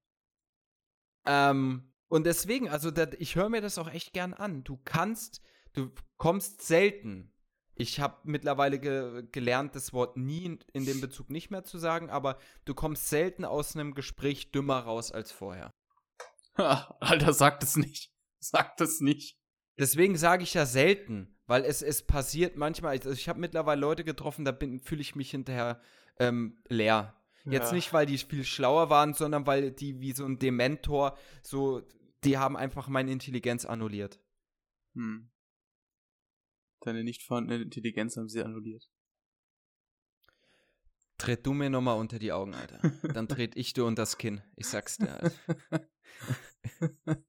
[SPEAKER 2] Ähm, und deswegen, also da, ich höre mir das auch echt gern an. Du kannst, du kommst selten. Ich habe mittlerweile ge gelernt, das Wort nie in, in dem Bezug nicht mehr zu sagen, aber du kommst selten aus einem Gespräch dümmer raus als vorher.
[SPEAKER 1] Ha, Alter, sag das nicht. Sag das nicht.
[SPEAKER 2] Deswegen sage ich ja selten, weil es, es passiert manchmal, also ich habe mittlerweile Leute getroffen, da fühle ich mich hinterher ähm, leer. Jetzt
[SPEAKER 1] Ja.
[SPEAKER 2] nicht, weil die viel schlauer waren, sondern weil die wie so ein Dementor, so, die haben einfach meine Intelligenz annulliert.
[SPEAKER 1] Hm. Deine nicht vorhandene Intelligenz haben sie annulliert.
[SPEAKER 2] Tritt du mir nochmal unter die Augen, Alter. Dann tritt ich dir unter das Kinn. Ich sag's dir, Alter.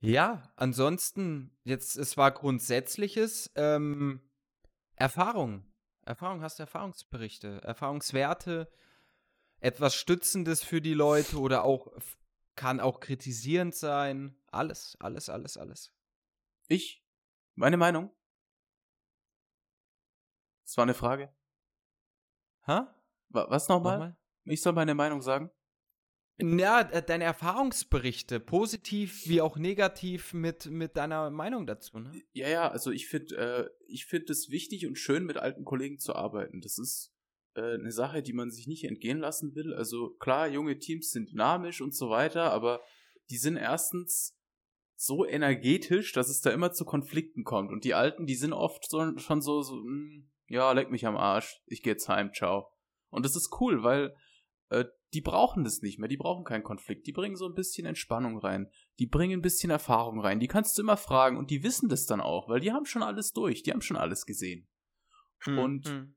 [SPEAKER 2] Ja, ansonsten, jetzt, es war Grundsätzliches. Ähm, Erfahrung. Erfahrung, hast du Erfahrungsberichte, Erfahrungswerte, etwas Stützendes für die Leute oder auch kann auch kritisierend sein. Alles, alles, alles, alles.
[SPEAKER 1] Ich? Meine Meinung? Das war eine Frage. Wa- Was nochmal?
[SPEAKER 2] Nochmal?
[SPEAKER 1] Ich soll meine Meinung sagen?
[SPEAKER 2] Ja, äh, deine Erfahrungsberichte, positiv wie auch negativ, mit, mit deiner Meinung dazu, ne?
[SPEAKER 1] Ja, ja, also ich finde äh, ich es wichtig und schön, mit alten Kollegen zu arbeiten. Das ist äh, eine Sache, die man sich nicht entgehen lassen will. Also klar, junge Teams sind dynamisch und so weiter, aber die sind erstens so energetisch, dass es da immer zu Konflikten kommt. Und die Alten, die sind oft so, schon so, so "Mm, ja, leck mich am Arsch, ich geh jetzt heim, ciao. Und das ist cool, weil äh, die brauchen das nicht mehr, die brauchen keinen Konflikt, die bringen so ein bisschen Entspannung rein, die bringen ein bisschen Erfahrung rein, die kannst du immer fragen und die wissen das dann auch, weil die haben schon alles durch, die haben schon alles gesehen. Und
[SPEAKER 2] Hm.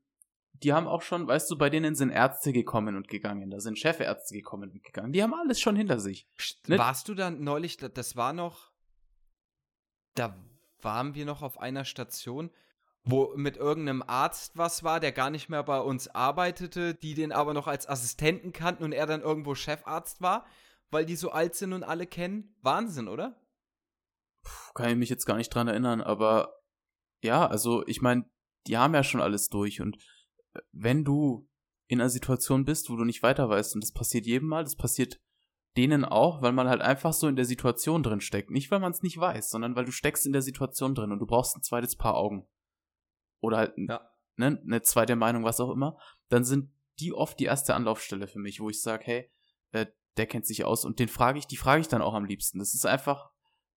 [SPEAKER 1] die haben auch schon, weißt du, bei denen sind Ärzte gekommen und gegangen, da sind Chefärzte gekommen und gegangen, die haben alles schon hinter sich. Ne?
[SPEAKER 2] Warst du dann neulich, da- das war noch, da waren wir noch auf einer Station, wo mit irgendeinem Arzt was war, der gar nicht mehr bei uns arbeitete, die den aber noch als Assistenten kannten und er dann irgendwo Chefarzt war, weil die so alt sind und alle kennen. Wahnsinn, oder?
[SPEAKER 1] Puh, kann ich mich jetzt gar nicht dran erinnern, aber ja, also ich meine, die haben ja schon alles durch und äh, wenn du in einer Situation bist, wo du nicht weiter weißt und das passiert jedem Mal, das passiert denen auch, weil man halt einfach so in der Situation drin steckt. Nicht, weil man es nicht weiß, sondern weil du steckst in der Situation drin und du brauchst ein zweites Paar Augen. Oder halt
[SPEAKER 2] Ja.
[SPEAKER 1] ne, eine zweite Meinung, was auch immer, dann sind die oft die erste Anlaufstelle für mich, wo ich sage, hey, äh, der kennt sich aus und den frage ich, die frage ich dann auch am liebsten. Das ist einfach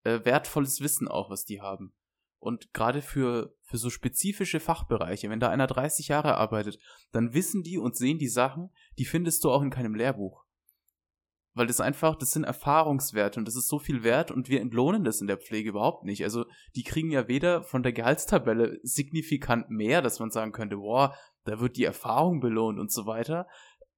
[SPEAKER 1] äh, wertvolles Wissen auch, was die haben. Und gerade für, für so spezifische Fachbereiche, wenn da einer 30 Jahre arbeitet, dann wissen die und sehen die Sachen, die findest du auch in keinem Lehrbuch. Weil das einfach, das sind Erfahrungswerte und das ist so viel wert und wir entlohnen das in der Pflege überhaupt nicht. Also die kriegen ja weder von der Gehaltstabelle signifikant mehr, dass man sagen könnte, boah, da wird die Erfahrung belohnt und so weiter,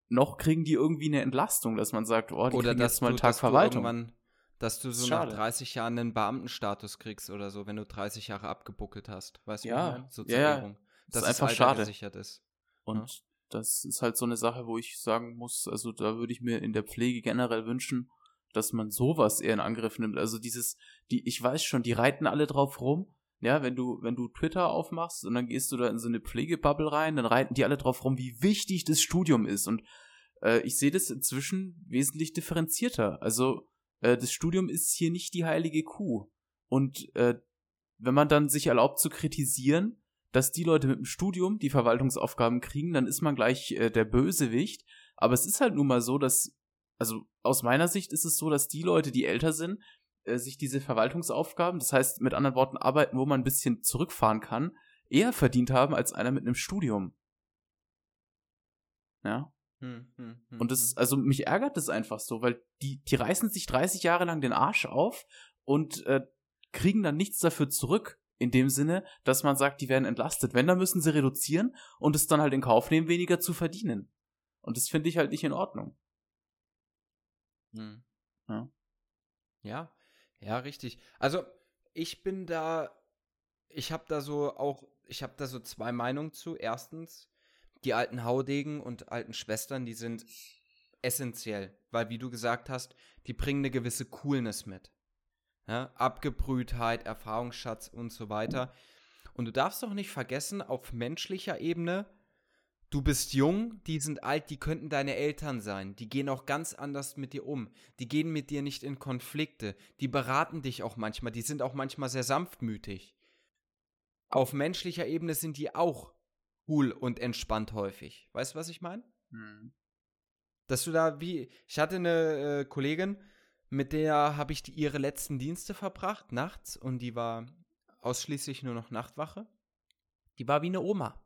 [SPEAKER 1] noch kriegen die irgendwie eine Entlastung, dass man sagt, oh, die
[SPEAKER 2] Oder
[SPEAKER 1] kriegen jetzt mal einen
[SPEAKER 2] du,
[SPEAKER 1] Tag
[SPEAKER 2] dass du
[SPEAKER 1] Verwaltung.
[SPEAKER 2] dass du so
[SPEAKER 1] ist
[SPEAKER 2] nach
[SPEAKER 1] schade.
[SPEAKER 2] 30 Jahren einen Beamtenstatus kriegst oder so, wenn du 30 Jahre abgebuckelt hast. Weißt du,
[SPEAKER 1] Ja,
[SPEAKER 2] meine? So zur
[SPEAKER 1] ja, ja. Das ist einfach schade.
[SPEAKER 2] ist.
[SPEAKER 1] Und
[SPEAKER 2] Ja.
[SPEAKER 1] Das ist halt so eine Sache, wo ich sagen muss, also da würde ich mir in der Pflege generell wünschen, dass man sowas eher in Angriff nimmt. Also dieses, die, ich weiß schon, die reiten alle drauf rum. Ja, wenn du, wenn du Twitter aufmachst und dann gehst du da in so eine Pflegebubble rein, dann reiten die alle drauf rum, wie wichtig das Studium ist. Und äh, ich sehe das inzwischen wesentlich differenzierter. Also äh, das Studium ist hier nicht die heilige Kuh. Und äh, wenn man dann sich erlaubt zu kritisieren, dass die Leute mit dem Studium die Verwaltungsaufgaben kriegen, dann ist man gleich äh, der Bösewicht. Aber es ist halt nun mal so, dass, also aus meiner Sicht ist es so, dass die Leute, die älter sind, äh, sich diese Verwaltungsaufgaben, das heißt mit anderen Worten arbeiten, wo man ein bisschen zurückfahren kann, eher verdient haben als einer mit einem Studium. Ja.
[SPEAKER 2] Hm, hm, hm,
[SPEAKER 1] Und das,
[SPEAKER 2] hm.
[SPEAKER 1] also mich ärgert das einfach so, weil die, die reißen sich 30 Jahre lang den Arsch auf und äh, kriegen dann nichts dafür zurück. In dem Sinne, dass man sagt, die werden entlastet. Wenn, dann müssen sie reduzieren und es dann halt in Kauf nehmen, weniger zu verdienen. Und das finde ich halt nicht in Ordnung.
[SPEAKER 2] Hm.
[SPEAKER 1] Ja.
[SPEAKER 2] Ja, ja, richtig. Also ich bin da, ich habe da so auch, ich habe da so zwei Meinungen zu. Erstens, die alten Haudegen und alten Schwestern, die sind essentiell, weil wie du gesagt hast, die bringen eine gewisse Coolness mit. Ja, Abgebrühtheit, Erfahrungsschatz und so weiter. Und du darfst doch nicht vergessen, auf menschlicher Ebene, du bist jung, die sind alt, die könnten deine Eltern sein. Die gehen auch ganz anders mit dir um. Die gehen mit dir nicht in Konflikte. Die beraten dich auch manchmal. Die sind auch manchmal sehr sanftmütig. Auf menschlicher Ebene sind die auch cool und entspannt häufig. Weißt du, was ich meine? Dass du da wie. Ich hatte eine äh, Kollegin, mit der habe ich die, ihre letzten Dienste verbracht, nachts, und die war ausschließlich nur noch Nachtwache. Die war wie eine Oma.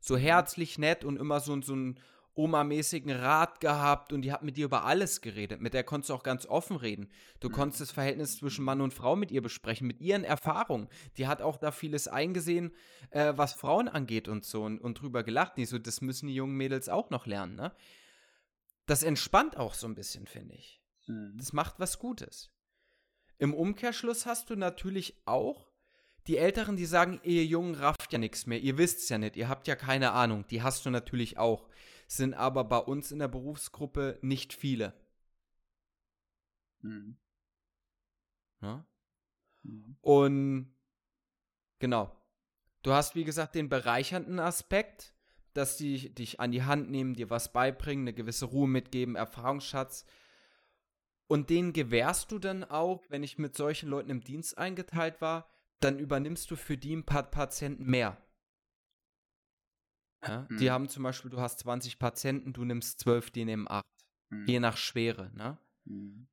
[SPEAKER 2] So herzlich nett und immer so, so einen Oma-mäßigen Rat gehabt und die hat mit dir über alles geredet. Mit der konntest du auch ganz offen reden. Du
[SPEAKER 1] Mhm.
[SPEAKER 2] konntest das Verhältnis zwischen Mann und Frau mit ihr besprechen, mit ihren Erfahrungen. Die hat auch da vieles eingesehen, äh, was Frauen angeht und so und, und drüber gelacht. Die so, das müssen die jungen Mädels auch noch lernen, ne? Das entspannt auch so ein bisschen, finde ich. Das macht was Gutes. Im Umkehrschluss hast du natürlich auch die Älteren, die sagen, ihr Jungen rafft ja nichts mehr, ihr wisst's ja nicht, ihr habt ja keine Ahnung. Die hast du natürlich auch. Sind aber bei uns in der Berufsgruppe nicht viele.
[SPEAKER 1] Mhm.
[SPEAKER 2] Ne?
[SPEAKER 1] Mhm.
[SPEAKER 2] Und genau. Du hast, wie gesagt, den bereichernden Aspekt, dass die dich an die Hand nehmen, dir was beibringen, eine gewisse Ruhe mitgeben, Erfahrungsschatz. Und den gewährst du dann auch, wenn ich mit solchen Leuten im Dienst eingeteilt war, dann übernimmst du für die ein paar Patienten mehr. Ja? Die
[SPEAKER 1] Mhm.
[SPEAKER 2] haben zum Beispiel, du hast 20 Patienten, du nimmst 12, die nehmen 8.
[SPEAKER 1] Mhm.
[SPEAKER 2] Je nach Schwere, ne?
[SPEAKER 1] Mhm.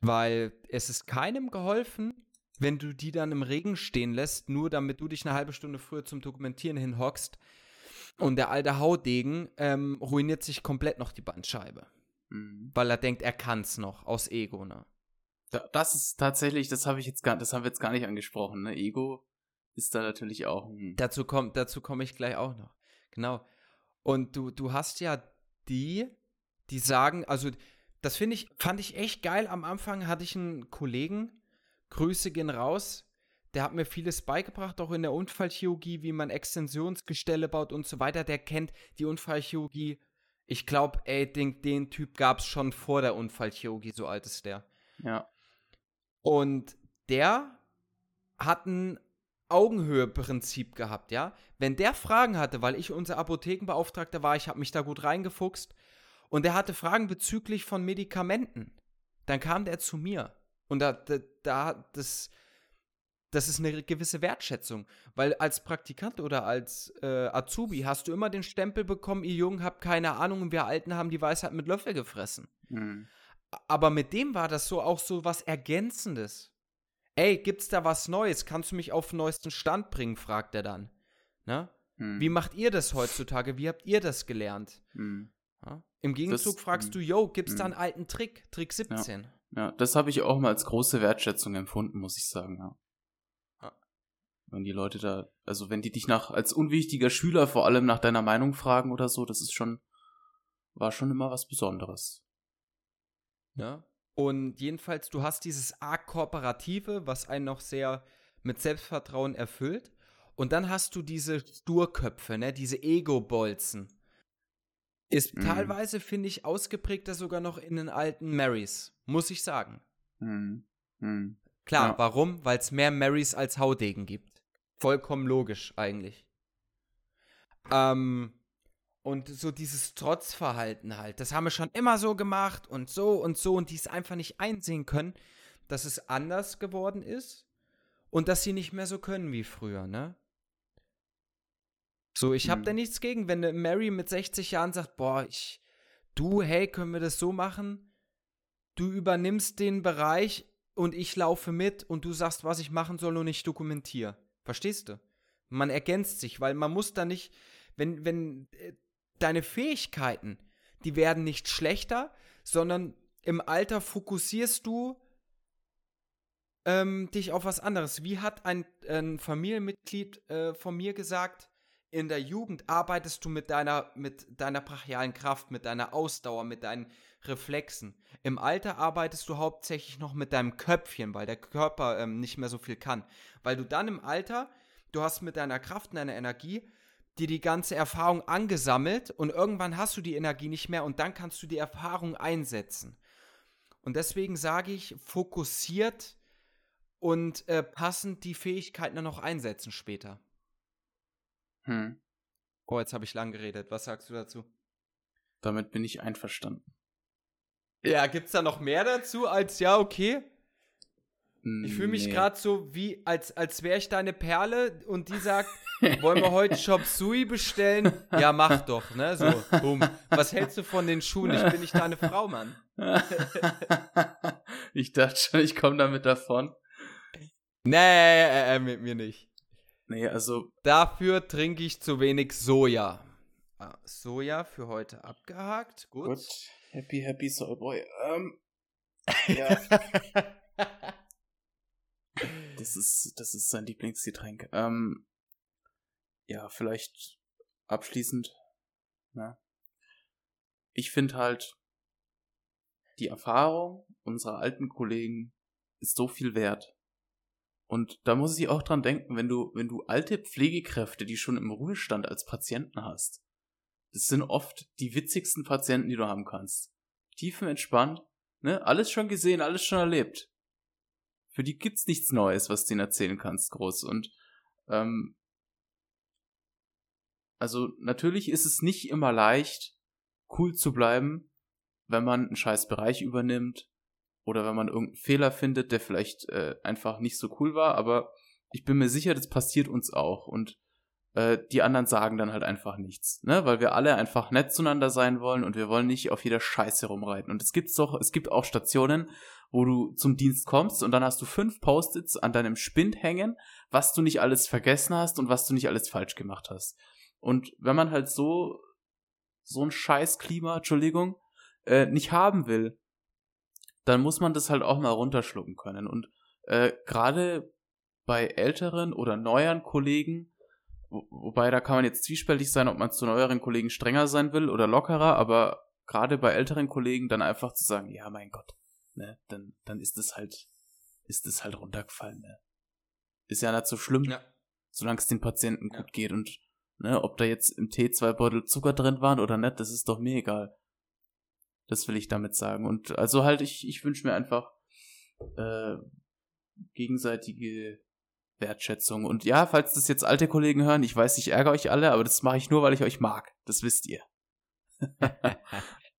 [SPEAKER 2] Weil es ist keinem geholfen, wenn du die dann im Regen stehen lässt, nur damit du dich eine halbe Stunde früher zum Dokumentieren hinhockst. Und der alte Haudegen ähm, ruiniert sich komplett noch die Bandscheibe.
[SPEAKER 1] Mhm.
[SPEAKER 2] Weil er denkt, er kann's noch, aus Ego, ne?
[SPEAKER 1] Da, das ist tatsächlich, das habe ich jetzt gar, das haben wir jetzt gar nicht angesprochen. Ne? Ego ist da natürlich auch ein.
[SPEAKER 2] Dazu komme dazu komm ich gleich auch noch. Genau. Und du, du hast ja die, die sagen, also das finde ich, fand ich echt geil. Am Anfang hatte ich einen Kollegen, Grüße gehen raus, der hat mir vieles beigebracht, auch in der Unfallchirurgie, wie man Extensionsgestelle baut und so weiter. Der kennt die Unfallchirurgie. Ich glaube, ey, den, den Typ gab es schon vor der Unfallchirurgie, so alt ist der.
[SPEAKER 1] Ja.
[SPEAKER 2] Und der hat ein Augenhöhe-Prinzip gehabt, ja. Wenn der Fragen hatte, weil ich unser Apothekenbeauftragter war, ich habe mich da gut reingefuchst, und der hatte Fragen bezüglich von Medikamenten, dann kam der zu mir. Und da, da, da das, das ist eine gewisse Wertschätzung. Weil als Praktikant oder als äh, Azubi hast du immer den Stempel bekommen, ihr Jungen habt keine Ahnung und wir Alten haben die Weisheit mit Löffel gefressen.
[SPEAKER 1] Mhm.
[SPEAKER 2] Aber mit dem war das so auch so was Ergänzendes. Ey, gibt's da was Neues? Kannst du mich auf den neuesten Stand bringen? fragt er dann. Ne?
[SPEAKER 1] Mhm.
[SPEAKER 2] Wie macht ihr das heutzutage? Wie habt ihr das gelernt?
[SPEAKER 1] Mhm.
[SPEAKER 2] Ja? Im Gegenzug
[SPEAKER 1] Das-
[SPEAKER 2] fragst
[SPEAKER 1] mhm.
[SPEAKER 2] du, yo, gibt's da
[SPEAKER 1] Mhm.
[SPEAKER 2] einen alten Trick? Trick 17.
[SPEAKER 1] Ja, das habe ich auch mal als große Wertschätzung empfunden, muss ich sagen, ja.
[SPEAKER 2] Ja.
[SPEAKER 1] Wenn die Leute da, also wenn die dich nach, als unwichtiger Schüler vor allem nach deiner Meinung fragen oder so, das ist schon, war schon immer was Besonderes.
[SPEAKER 2] Ja. Und jedenfalls, du hast dieses arg Kooperative, was einen noch sehr mit Selbstvertrauen erfüllt. Und dann hast du diese Sturköpfe, ne, diese Ego-Bolzen. Ist
[SPEAKER 1] Mhm.
[SPEAKER 2] teilweise, finde ich, ausgeprägter sogar noch in den alten Marys, muss ich sagen.
[SPEAKER 1] Hm. Hm.
[SPEAKER 2] Klar,
[SPEAKER 1] Ja.
[SPEAKER 2] warum? Weil es mehr Marys als Haudegen gibt. Vollkommen logisch eigentlich. Ähm, und so dieses Trotzverhalten halt, das haben wir schon immer so gemacht und so und so und die es einfach nicht einsehen können, dass es anders geworden ist und dass sie nicht mehr so können wie früher, ne? So, ich hab
[SPEAKER 1] Hm.
[SPEAKER 2] da nichts gegen, wenn Mary mit 60 Jahren sagt, boah, ich, du, hey, können wir das so machen? Du übernimmst den Bereich und ich laufe mit und du sagst, was ich machen soll und ich dokumentiere. Verstehst du? Man ergänzt sich, weil man muss da nicht, wenn, wenn äh, deine Fähigkeiten, die werden nicht schlechter, sondern im Alter fokussierst du ähm, dich auf was anderes. Wie hat ein, ein Familienmitglied äh, von mir gesagt, in der Jugend arbeitest du mit deiner, mit deiner brachialen Kraft, mit deiner Ausdauer, mit deinen Reflexen. Im Alter arbeitest du hauptsächlich noch mit deinem Köpfchen, weil der Körper ähm, nicht mehr so viel kann. Weil du dann im Alter, du hast mit deiner Kraft und deiner Energie dir die ganze Erfahrung angesammelt und irgendwann hast du die Energie nicht mehr und dann kannst du die Erfahrung einsetzen. Und deswegen sage ich, fokussiert und äh, passend die Fähigkeiten dann noch einsetzen später.
[SPEAKER 1] Hm.
[SPEAKER 2] Oh, jetzt habe ich lang geredet. Was sagst du dazu?
[SPEAKER 1] Damit bin ich einverstanden.
[SPEAKER 2] Ja, gibt's da noch mehr dazu als ja, okay? Ich fühle mich
[SPEAKER 1] Nee.
[SPEAKER 2] gerade so wie, als, als wäre ich deine Perle und die sagt, wollen wir heute Chop Sui bestellen? Ja, mach doch, ne? So, boom. Was hältst du von den Schuhen? Ich bin nicht deine Frau, Mann.
[SPEAKER 1] ich dachte schon, ich komme damit davon.
[SPEAKER 2] Nee, äh, äh, mit mir nicht.
[SPEAKER 1] Nee, also,
[SPEAKER 2] Dafür trinke ich zu wenig Soja. Ah, Soja für heute abgehakt. Gut.
[SPEAKER 1] gut. Happy, happy Soulboy. Ähm, ja, das ist, das ist sein Lieblingsgetränk. Ähm, ja, vielleicht abschließend. Ne? Ich finde halt, die Erfahrung unserer alten Kollegen ist so viel wert. Und da muss ich auch dran denken, wenn du, wenn du alte Pflegekräfte, die schon im Ruhestand als Patienten hast, das sind oft die witzigsten Patienten, die du haben kannst. Tiefenentspannt, ne? Alles schon gesehen, alles schon erlebt. Für die gibt's nichts Neues, was du ihnen erzählen kannst, groß. Und ähm, also natürlich ist es nicht immer leicht, cool zu bleiben, wenn man einen scheiß Bereich übernimmt oder wenn man irgendeinen Fehler findet, der vielleicht äh, einfach nicht so cool war, aber ich bin mir sicher, das passiert uns auch. Und äh, die anderen sagen dann halt einfach nichts, ne, weil wir alle einfach nett zueinander sein wollen und wir wollen nicht auf jeder Scheiße rumreiten. Und es gibt's doch, es gibt auch Stationen, wo du zum Dienst kommst und dann hast du fünf Post-its an deinem Spind hängen, was du nicht alles vergessen hast und was du nicht alles falsch gemacht hast. Und wenn man halt so so ein scheiß Klima, Entschuldigung, äh, nicht haben will, dann muss man das halt auch mal runterschlucken können. Und äh, gerade bei älteren oder neueren Kollegen, wo, wobei da kann man jetzt zwiespältig sein, ob man zu neueren Kollegen strenger sein will oder lockerer, aber gerade bei älteren Kollegen dann einfach zu sagen, ja mein Gott, ne, dann, dann ist es halt, ist es halt runtergefallen, ne. Ist ja nicht so schlimm,
[SPEAKER 2] Ja.
[SPEAKER 1] solange es den Patienten
[SPEAKER 2] Ja.
[SPEAKER 1] gut geht und ne, ob da jetzt im Tee zwei Beutel Zucker drin waren oder nicht, das ist doch mir egal. Das will ich damit sagen. Und also halt, ich, ich wünsche mir einfach äh, gegenseitige Wertschätzung. Und ja, falls das jetzt alte Kollegen hören, ich weiß, ich ärgere euch alle, aber das mache ich nur, weil ich euch mag. Das wisst ihr.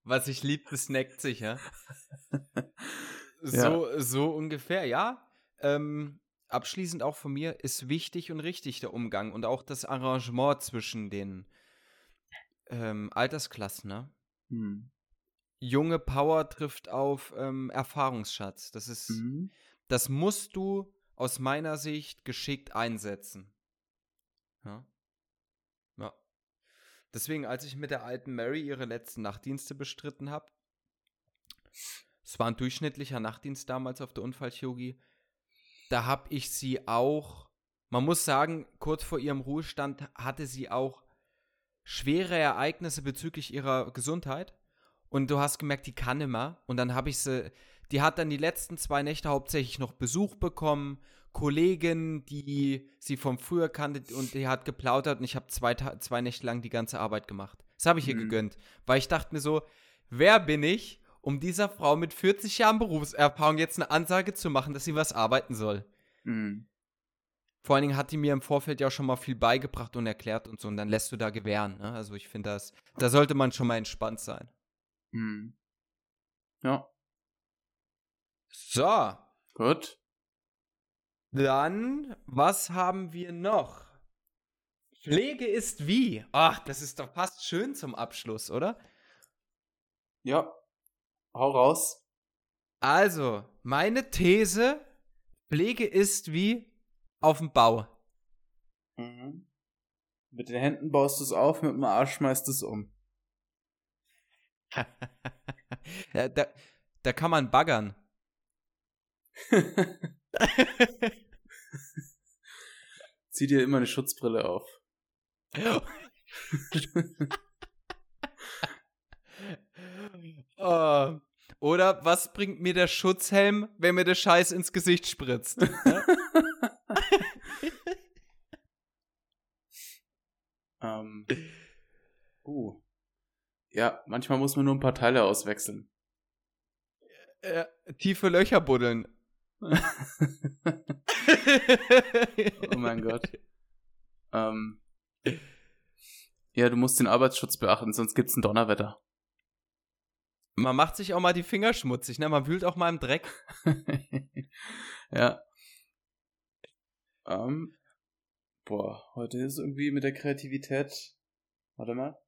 [SPEAKER 2] Was ich lieb, das neckt sich, ja.
[SPEAKER 1] Ja.
[SPEAKER 2] So, so ungefähr, ja. Ähm, abschließend auch von mir ist wichtig und richtig der Umgang und auch das Arrangement zwischen den ähm, Altersklassen, ne?
[SPEAKER 1] Hm.
[SPEAKER 2] Junge Power trifft auf ähm, Erfahrungsschatz. Das ist,
[SPEAKER 1] Mhm.
[SPEAKER 2] das musst du aus meiner Sicht geschickt einsetzen. Ja. Ja. Deswegen, als ich mit der alten Mary ihre letzten Nachtdienste bestritten habe, es war ein durchschnittlicher Nachtdienst damals auf der Unfallchirurgie, da habe ich sie auch, man muss sagen, kurz vor ihrem Ruhestand hatte sie auch schwere Ereignisse bezüglich ihrer Gesundheit. Und du hast gemerkt, die kann immer. Und dann habe ich sie, die hat dann die letzten zwei Nächte hauptsächlich noch Besuch bekommen, Kollegin, die sie vom früher kannte und die hat geplaudert und ich habe zwei, zwei Nächte lang die ganze Arbeit gemacht. Das habe ich ihr mhm. gegönnt, weil ich dachte mir so, wer bin ich, um dieser Frau mit 40 Jahren Berufserfahrung jetzt eine Ansage zu machen, dass sie was arbeiten soll? Mhm. Vor allen Dingen hat die mir im Vorfeld ja schon mal viel beigebracht und erklärt und so. Und dann lässt du da gewähren. Ne? Also ich finde das, da sollte man schon mal entspannt sein.
[SPEAKER 1] Hm. Ja.
[SPEAKER 2] So.
[SPEAKER 1] Gut.
[SPEAKER 2] Dann, was haben wir noch? Pflege ist wie? Ach, das ist doch fast schön zum Abschluss, oder?
[SPEAKER 1] Ja. Hau raus.
[SPEAKER 2] Also, meine These, Pflege ist wie auf dem Bau.
[SPEAKER 1] Mhm. Mit den Händen baust du es auf, mit dem Arsch schmeißt du es um.
[SPEAKER 2] ja, da, da kann man baggern.
[SPEAKER 1] Zieh dir immer eine Schutzbrille auf.
[SPEAKER 2] oh. Oder was bringt mir der Schutzhelm, wenn mir der Scheiß ins Gesicht spritzt?
[SPEAKER 1] ähm. Uh. Ja, manchmal muss man nur ein paar Teile auswechseln.
[SPEAKER 2] Äh, tiefe Löcher buddeln. oh
[SPEAKER 1] mein Gott. Ähm. Ja, du musst den Arbeitsschutz beachten, sonst gibt's ein Donnerwetter.
[SPEAKER 2] Man macht sich auch mal die Finger schmutzig, ne? Man wühlt auch mal im Dreck.
[SPEAKER 1] ja. Ähm, boah, heute ist irgendwie mit der Kreativität. Warte mal.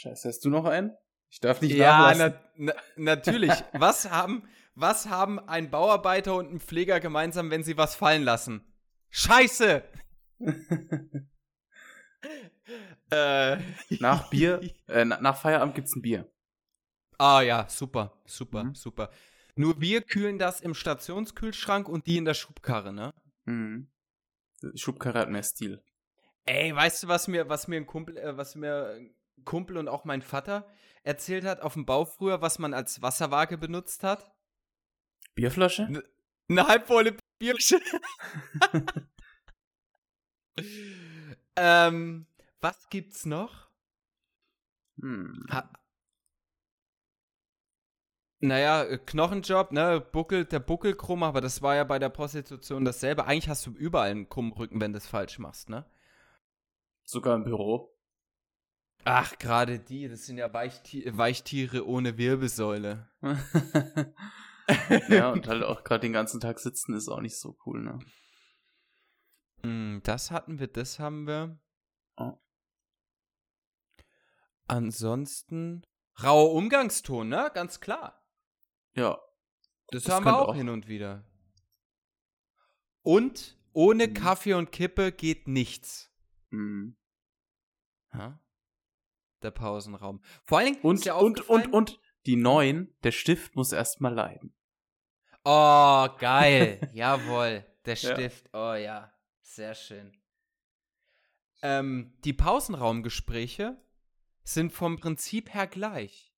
[SPEAKER 1] Scheiße, hast du noch einen? Ich darf nicht
[SPEAKER 2] Ja, na, na, natürlich. was haben, was haben ein Bauarbeiter und ein Pfleger gemeinsam, wenn sie was fallen lassen? Scheiße!
[SPEAKER 1] äh, nach Bier, äh, nach Feierabend gibt's ein Bier.
[SPEAKER 2] Ah ja, super, super, mhm. super. Nur wir kühlen das im Stationskühlschrank und die in der Schubkarre, ne?
[SPEAKER 1] Mhm. Schubkarre hat mehr Stil.
[SPEAKER 2] Ey, weißt du, was mir, was mir ein Kumpel, äh, was mir Kumpel und auch mein Vater erzählt hat auf dem Bau früher, was man als Wasserwaage benutzt hat?
[SPEAKER 1] Bierflasche?
[SPEAKER 2] Eine ne halbvolle Bierflasche. ähm, was gibt's noch?
[SPEAKER 1] Hm.
[SPEAKER 2] Ha naja, äh, Knochenjob, ne, Buckel, der Buckel krumm, aber das war ja bei der Prostitution dasselbe. Eigentlich hast du überall einen krummen Rücken, wenn du es falsch machst, ne?
[SPEAKER 1] Sogar im Büro.
[SPEAKER 2] Ach, gerade die, das sind ja Weichti Weichtiere ohne Wirbelsäule.
[SPEAKER 1] ja, und halt auch gerade den ganzen Tag sitzen ist auch nicht so cool, ne?
[SPEAKER 2] Mm, das hatten wir, das haben wir. Oh. Ansonsten rauer Umgangston, ne? Ganz klar.
[SPEAKER 1] Ja.
[SPEAKER 2] Das, das haben wir auch, auch hin und wieder. Und ohne mhm. Kaffee und Kippe geht nichts.
[SPEAKER 1] Mhm.
[SPEAKER 2] Ha? Der Pausenraum. Vor allen Dingen.
[SPEAKER 1] Und, und, und, und, die neuen, der Stift muss erstmal leiden.
[SPEAKER 2] Oh, geil. Jawohl. Der Stift. Ja. Oh ja. Sehr schön. Ähm, die Pausenraumgespräche sind vom Prinzip her gleich.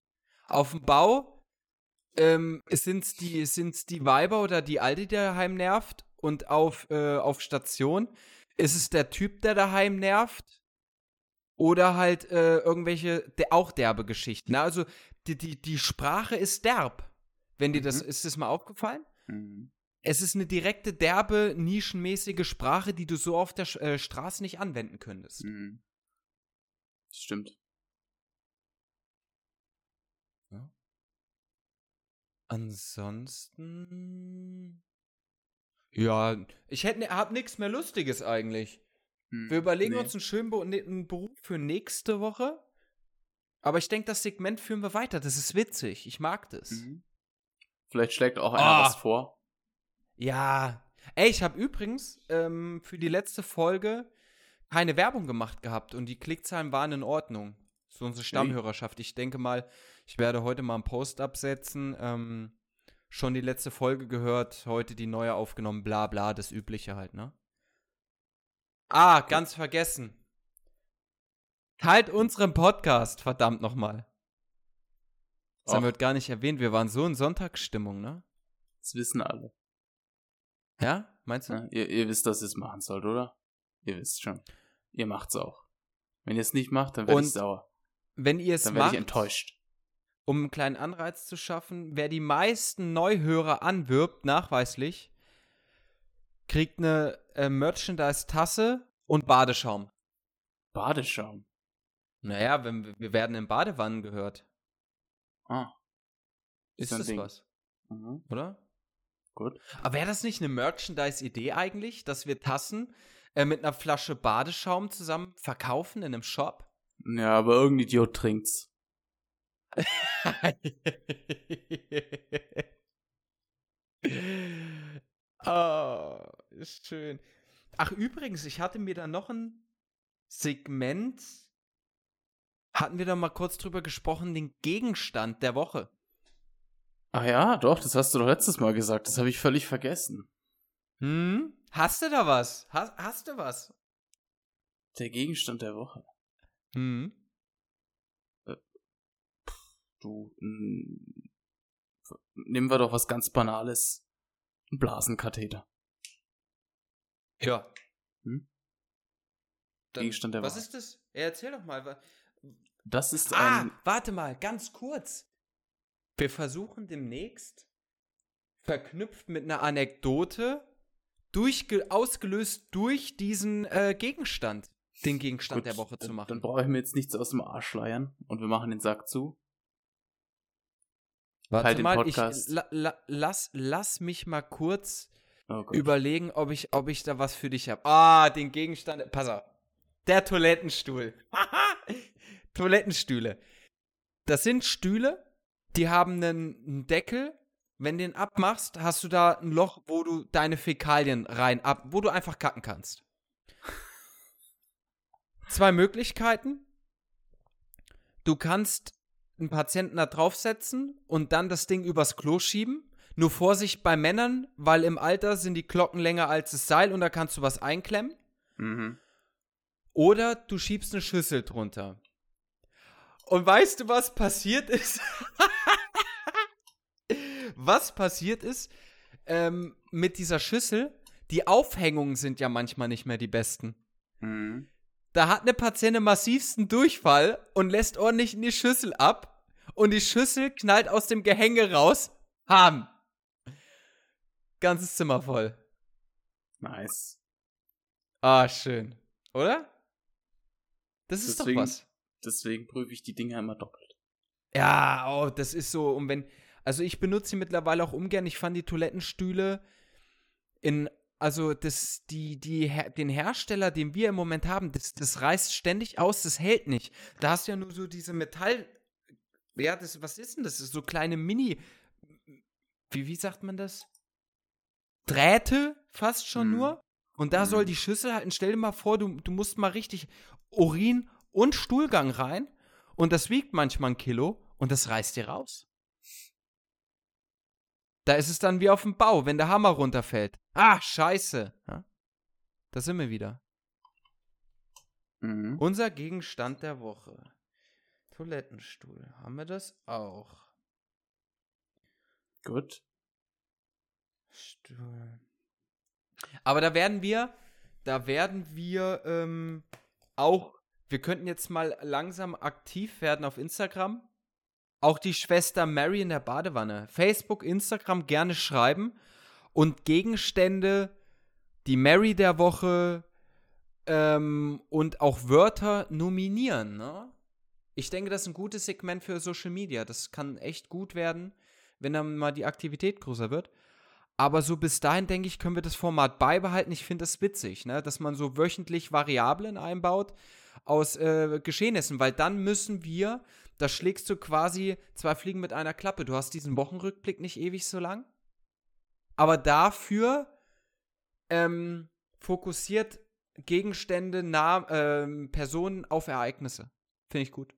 [SPEAKER 2] Auf dem Bau ähm, sind's die, sind's die Weiber oder die Alte, die daheim nervt? Und auf, äh, auf Station ist es der Typ, der daheim nervt? Oder halt äh, irgendwelche der, auch derbe Geschichten. Na, also die, die, die Sprache ist derb. Wenn dir das, mhm. ist das mal aufgefallen?
[SPEAKER 1] Mhm.
[SPEAKER 2] Es ist eine direkte, derbe, nischenmäßige Sprache, die du so auf der äh, Straße nicht anwenden könntest.
[SPEAKER 1] Mhm. Das stimmt.
[SPEAKER 2] Ansonsten. Ja, ich hätte, hab nichts mehr Lustiges eigentlich. Hm, Wir überlegen nee. uns einen schönen Be ne, einen Beruf für nächste Woche. Aber ich denke, das Segment führen wir weiter. Das ist witzig. Ich mag das. Mhm.
[SPEAKER 1] Vielleicht schlägt auch einer oh. was vor.
[SPEAKER 2] Ja. Ey, ich habe übrigens ähm, für die letzte Folge keine Werbung gemacht gehabt und die Klickzahlen waren in Ordnung. So unsere Stammhörerschaft. Ich denke mal, ich werde heute mal einen Post absetzen. Ähm, schon die letzte Folge gehört, heute die neue aufgenommen, bla bla, das Übliche halt, ne? Ah, ganz vergessen. Teilt unseren Podcast, verdammt nochmal. Das Och. haben wir gar nicht erwähnt. Wir waren so in Sonntagsstimmung, ne?
[SPEAKER 1] Das wissen alle.
[SPEAKER 2] Ja, meinst du?
[SPEAKER 1] Ja, ihr, ihr wisst, dass ihr es machen sollt, oder? Ihr wisst schon. Ihr macht's auch. Wenn ihr es nicht macht, dann werde ich sauer.
[SPEAKER 2] Wenn ihr es
[SPEAKER 1] Dann werde
[SPEAKER 2] macht,
[SPEAKER 1] ich enttäuscht.
[SPEAKER 2] um einen kleinen Anreiz zu schaffen, wer die meisten Neuhörer anwirbt, nachweislich, kriegt eine äh, Merchandise-Tasse und Badeschaum.
[SPEAKER 1] Badeschaum.
[SPEAKER 2] Naja, wenn, wir- werden in Badewannen gehört.
[SPEAKER 1] Ah.
[SPEAKER 2] Ist
[SPEAKER 1] ein
[SPEAKER 2] das
[SPEAKER 1] Ding.
[SPEAKER 2] was,
[SPEAKER 1] Mhm.
[SPEAKER 2] oder?
[SPEAKER 1] Gut.
[SPEAKER 2] Aber wäre das nicht eine Merchandise-Idee eigentlich, dass wir Tassen äh, mit einer Flasche Badeschaum zusammen verkaufen in einem Shop?
[SPEAKER 1] Ja, aber irgendein Idiot trinkt's.
[SPEAKER 2] oh, ist schön. Ach, übrigens, ich hatte mir da noch ein Segment. Hatten wir da mal kurz drüber gesprochen, den Gegenstand der Woche.
[SPEAKER 1] Ah ja, doch, das hast du doch letztes Mal gesagt. Das habe ich völlig vergessen.
[SPEAKER 2] Hm? Hast du da was? Hast, hast du was?
[SPEAKER 1] Der Gegenstand der Woche.
[SPEAKER 2] Hm?
[SPEAKER 1] Du, mm, nehmen wir doch was ganz Banales. Ein Blasenkatheter.
[SPEAKER 2] Ja.
[SPEAKER 1] Hm?
[SPEAKER 2] Dann,
[SPEAKER 1] Gegenstand der
[SPEAKER 2] was
[SPEAKER 1] Woche.
[SPEAKER 2] ist das? Ja, erzähl doch mal.
[SPEAKER 1] Das ist
[SPEAKER 2] Ah,
[SPEAKER 1] ein.
[SPEAKER 2] warte mal, ganz kurz. Wir versuchen demnächst, verknüpft mit einer Anekdote, durchge ausgelöst durch diesen äh, Gegenstand, den Gegenstand
[SPEAKER 1] Gut,
[SPEAKER 2] der Woche zu machen.
[SPEAKER 1] Dann brauche ich mir jetzt nichts aus dem Arsch leiern und wir machen den Sack zu.
[SPEAKER 2] Warte
[SPEAKER 1] halt
[SPEAKER 2] mal, ich la, la, lass, lass mich mal kurz
[SPEAKER 1] Oh
[SPEAKER 2] überlegen, ob ich, ob ich da was für dich habe. Ah, den Gegenstand. Pass auf. Der Toilettenstuhl. Toilettenstühle. Das sind Stühle, die haben einen Deckel. Wenn du den abmachst, hast du da ein Loch, wo du deine Fäkalien rein ab, wo du einfach kacken kannst. Zwei Möglichkeiten. Du kannst einen Patienten da draufsetzen und dann das Ding übers Klo schieben. Nur Vorsicht bei Männern, weil im Alter sind die Glocken länger als das Seil und da kannst du was einklemmen.
[SPEAKER 1] Mhm.
[SPEAKER 2] Oder du schiebst eine Schüssel drunter. Und weißt du, was passiert ist? was passiert ist ähm, mit dieser Schüssel? Die Aufhängungen sind ja manchmal nicht mehr die besten.
[SPEAKER 1] Mhm.
[SPEAKER 2] Da hat eine Patientin massivsten Durchfall und lässt ordentlich in die Schüssel ab. Und die Schüssel knallt aus dem Gehänge raus. Haben. Ganzes Zimmer voll.
[SPEAKER 1] Nice.
[SPEAKER 2] Ah, schön. Oder? Das ist
[SPEAKER 1] Deswegen-
[SPEAKER 2] doch was.
[SPEAKER 1] Deswegen prüfe ich die Dinger immer doppelt.
[SPEAKER 2] Ja, oh, das ist so. Und wenn. Also ich benutze sie mittlerweile auch ungern. Ich fand die Toilettenstühle in. Also das, die, die, den Hersteller, den wir im Moment haben, das, das reißt ständig aus, das hält nicht. Da hast du ja nur so diese Metall. Ja, das, was ist denn das? das ist so kleine Mini. Wie, wie sagt man das? Drähte fast schon
[SPEAKER 1] Mhm.
[SPEAKER 2] nur. Und da soll
[SPEAKER 1] Mhm.
[SPEAKER 2] die Schüssel halten. Stell dir mal vor, du, du musst mal richtig Urin und Stuhlgang rein. Und das wiegt manchmal ein Kilo und das reißt dir raus. Da ist es dann wie auf dem Bau, wenn der Hammer runterfällt. Ah, scheiße. Ja? Da sind wir wieder.
[SPEAKER 1] Mhm.
[SPEAKER 2] Unser Gegenstand der Woche. Toilettenstuhl. Haben wir das auch?
[SPEAKER 1] Gut.
[SPEAKER 2] Aber da werden wir, da werden wir ähm, auch, wir könnten jetzt mal langsam aktiv werden auf Instagram. Auch die Schwester Mary in der Badewanne. Facebook, Instagram gerne schreiben und Gegenstände, die Mary der Woche ähm, und auch Wörter nominieren. Ne? Ich denke, das ist ein gutes Segment für Social Media. Das kann echt gut werden, wenn dann mal die Aktivität größer wird. Aber so bis dahin, denke ich, können wir das Format beibehalten. Ich finde das witzig, ne? dass man so wöchentlich Variablen einbaut aus äh, Geschehnissen, weil dann müssen wir, da schlägst du quasi zwei Fliegen mit einer Klappe. Du hast diesen Wochenrückblick nicht ewig so lang, aber dafür ähm, fokussiert Gegenstände, nah, ähm, Personen auf Ereignisse. Finde ich gut.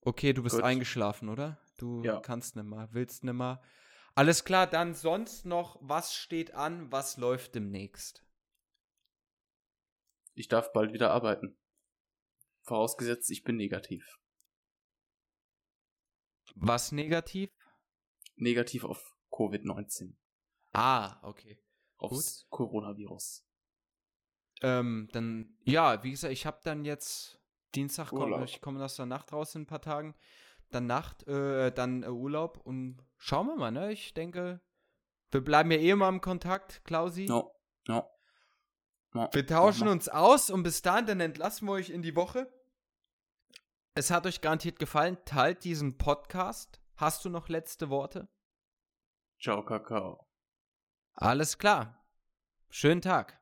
[SPEAKER 2] Okay, du bist
[SPEAKER 1] Gut.
[SPEAKER 2] eingeschlafen, oder? Du
[SPEAKER 1] Ja.
[SPEAKER 2] kannst nimmer, willst nimmer. Alles klar, dann sonst noch, was steht an, was läuft demnächst?
[SPEAKER 1] Ich darf bald wieder arbeiten. Vorausgesetzt, ich bin negativ.
[SPEAKER 2] Was negativ?
[SPEAKER 1] Negativ auf Covid-19.
[SPEAKER 2] Ah, okay.
[SPEAKER 1] Aufs Coronavirus.
[SPEAKER 2] Ähm, dann, ja, wie gesagt, ich habe dann jetzt Dienstag, komm, ich komme aus der Nacht raus in ein paar Tagen. Dann Nacht, äh, dann äh, Urlaub und schauen wir mal, ne? Ich denke, wir bleiben ja eh immer im Kontakt, Klausi.
[SPEAKER 1] Ja, ja. ja.
[SPEAKER 2] Wir tauschen
[SPEAKER 1] Ja,
[SPEAKER 2] uns aus und bis dahin, dann entlassen wir euch in die Woche. Es hat euch garantiert gefallen. Teilt diesen Podcast. Hast du noch letzte Worte?
[SPEAKER 1] Ciao, Kakao.
[SPEAKER 2] Alles klar. Schönen Tag.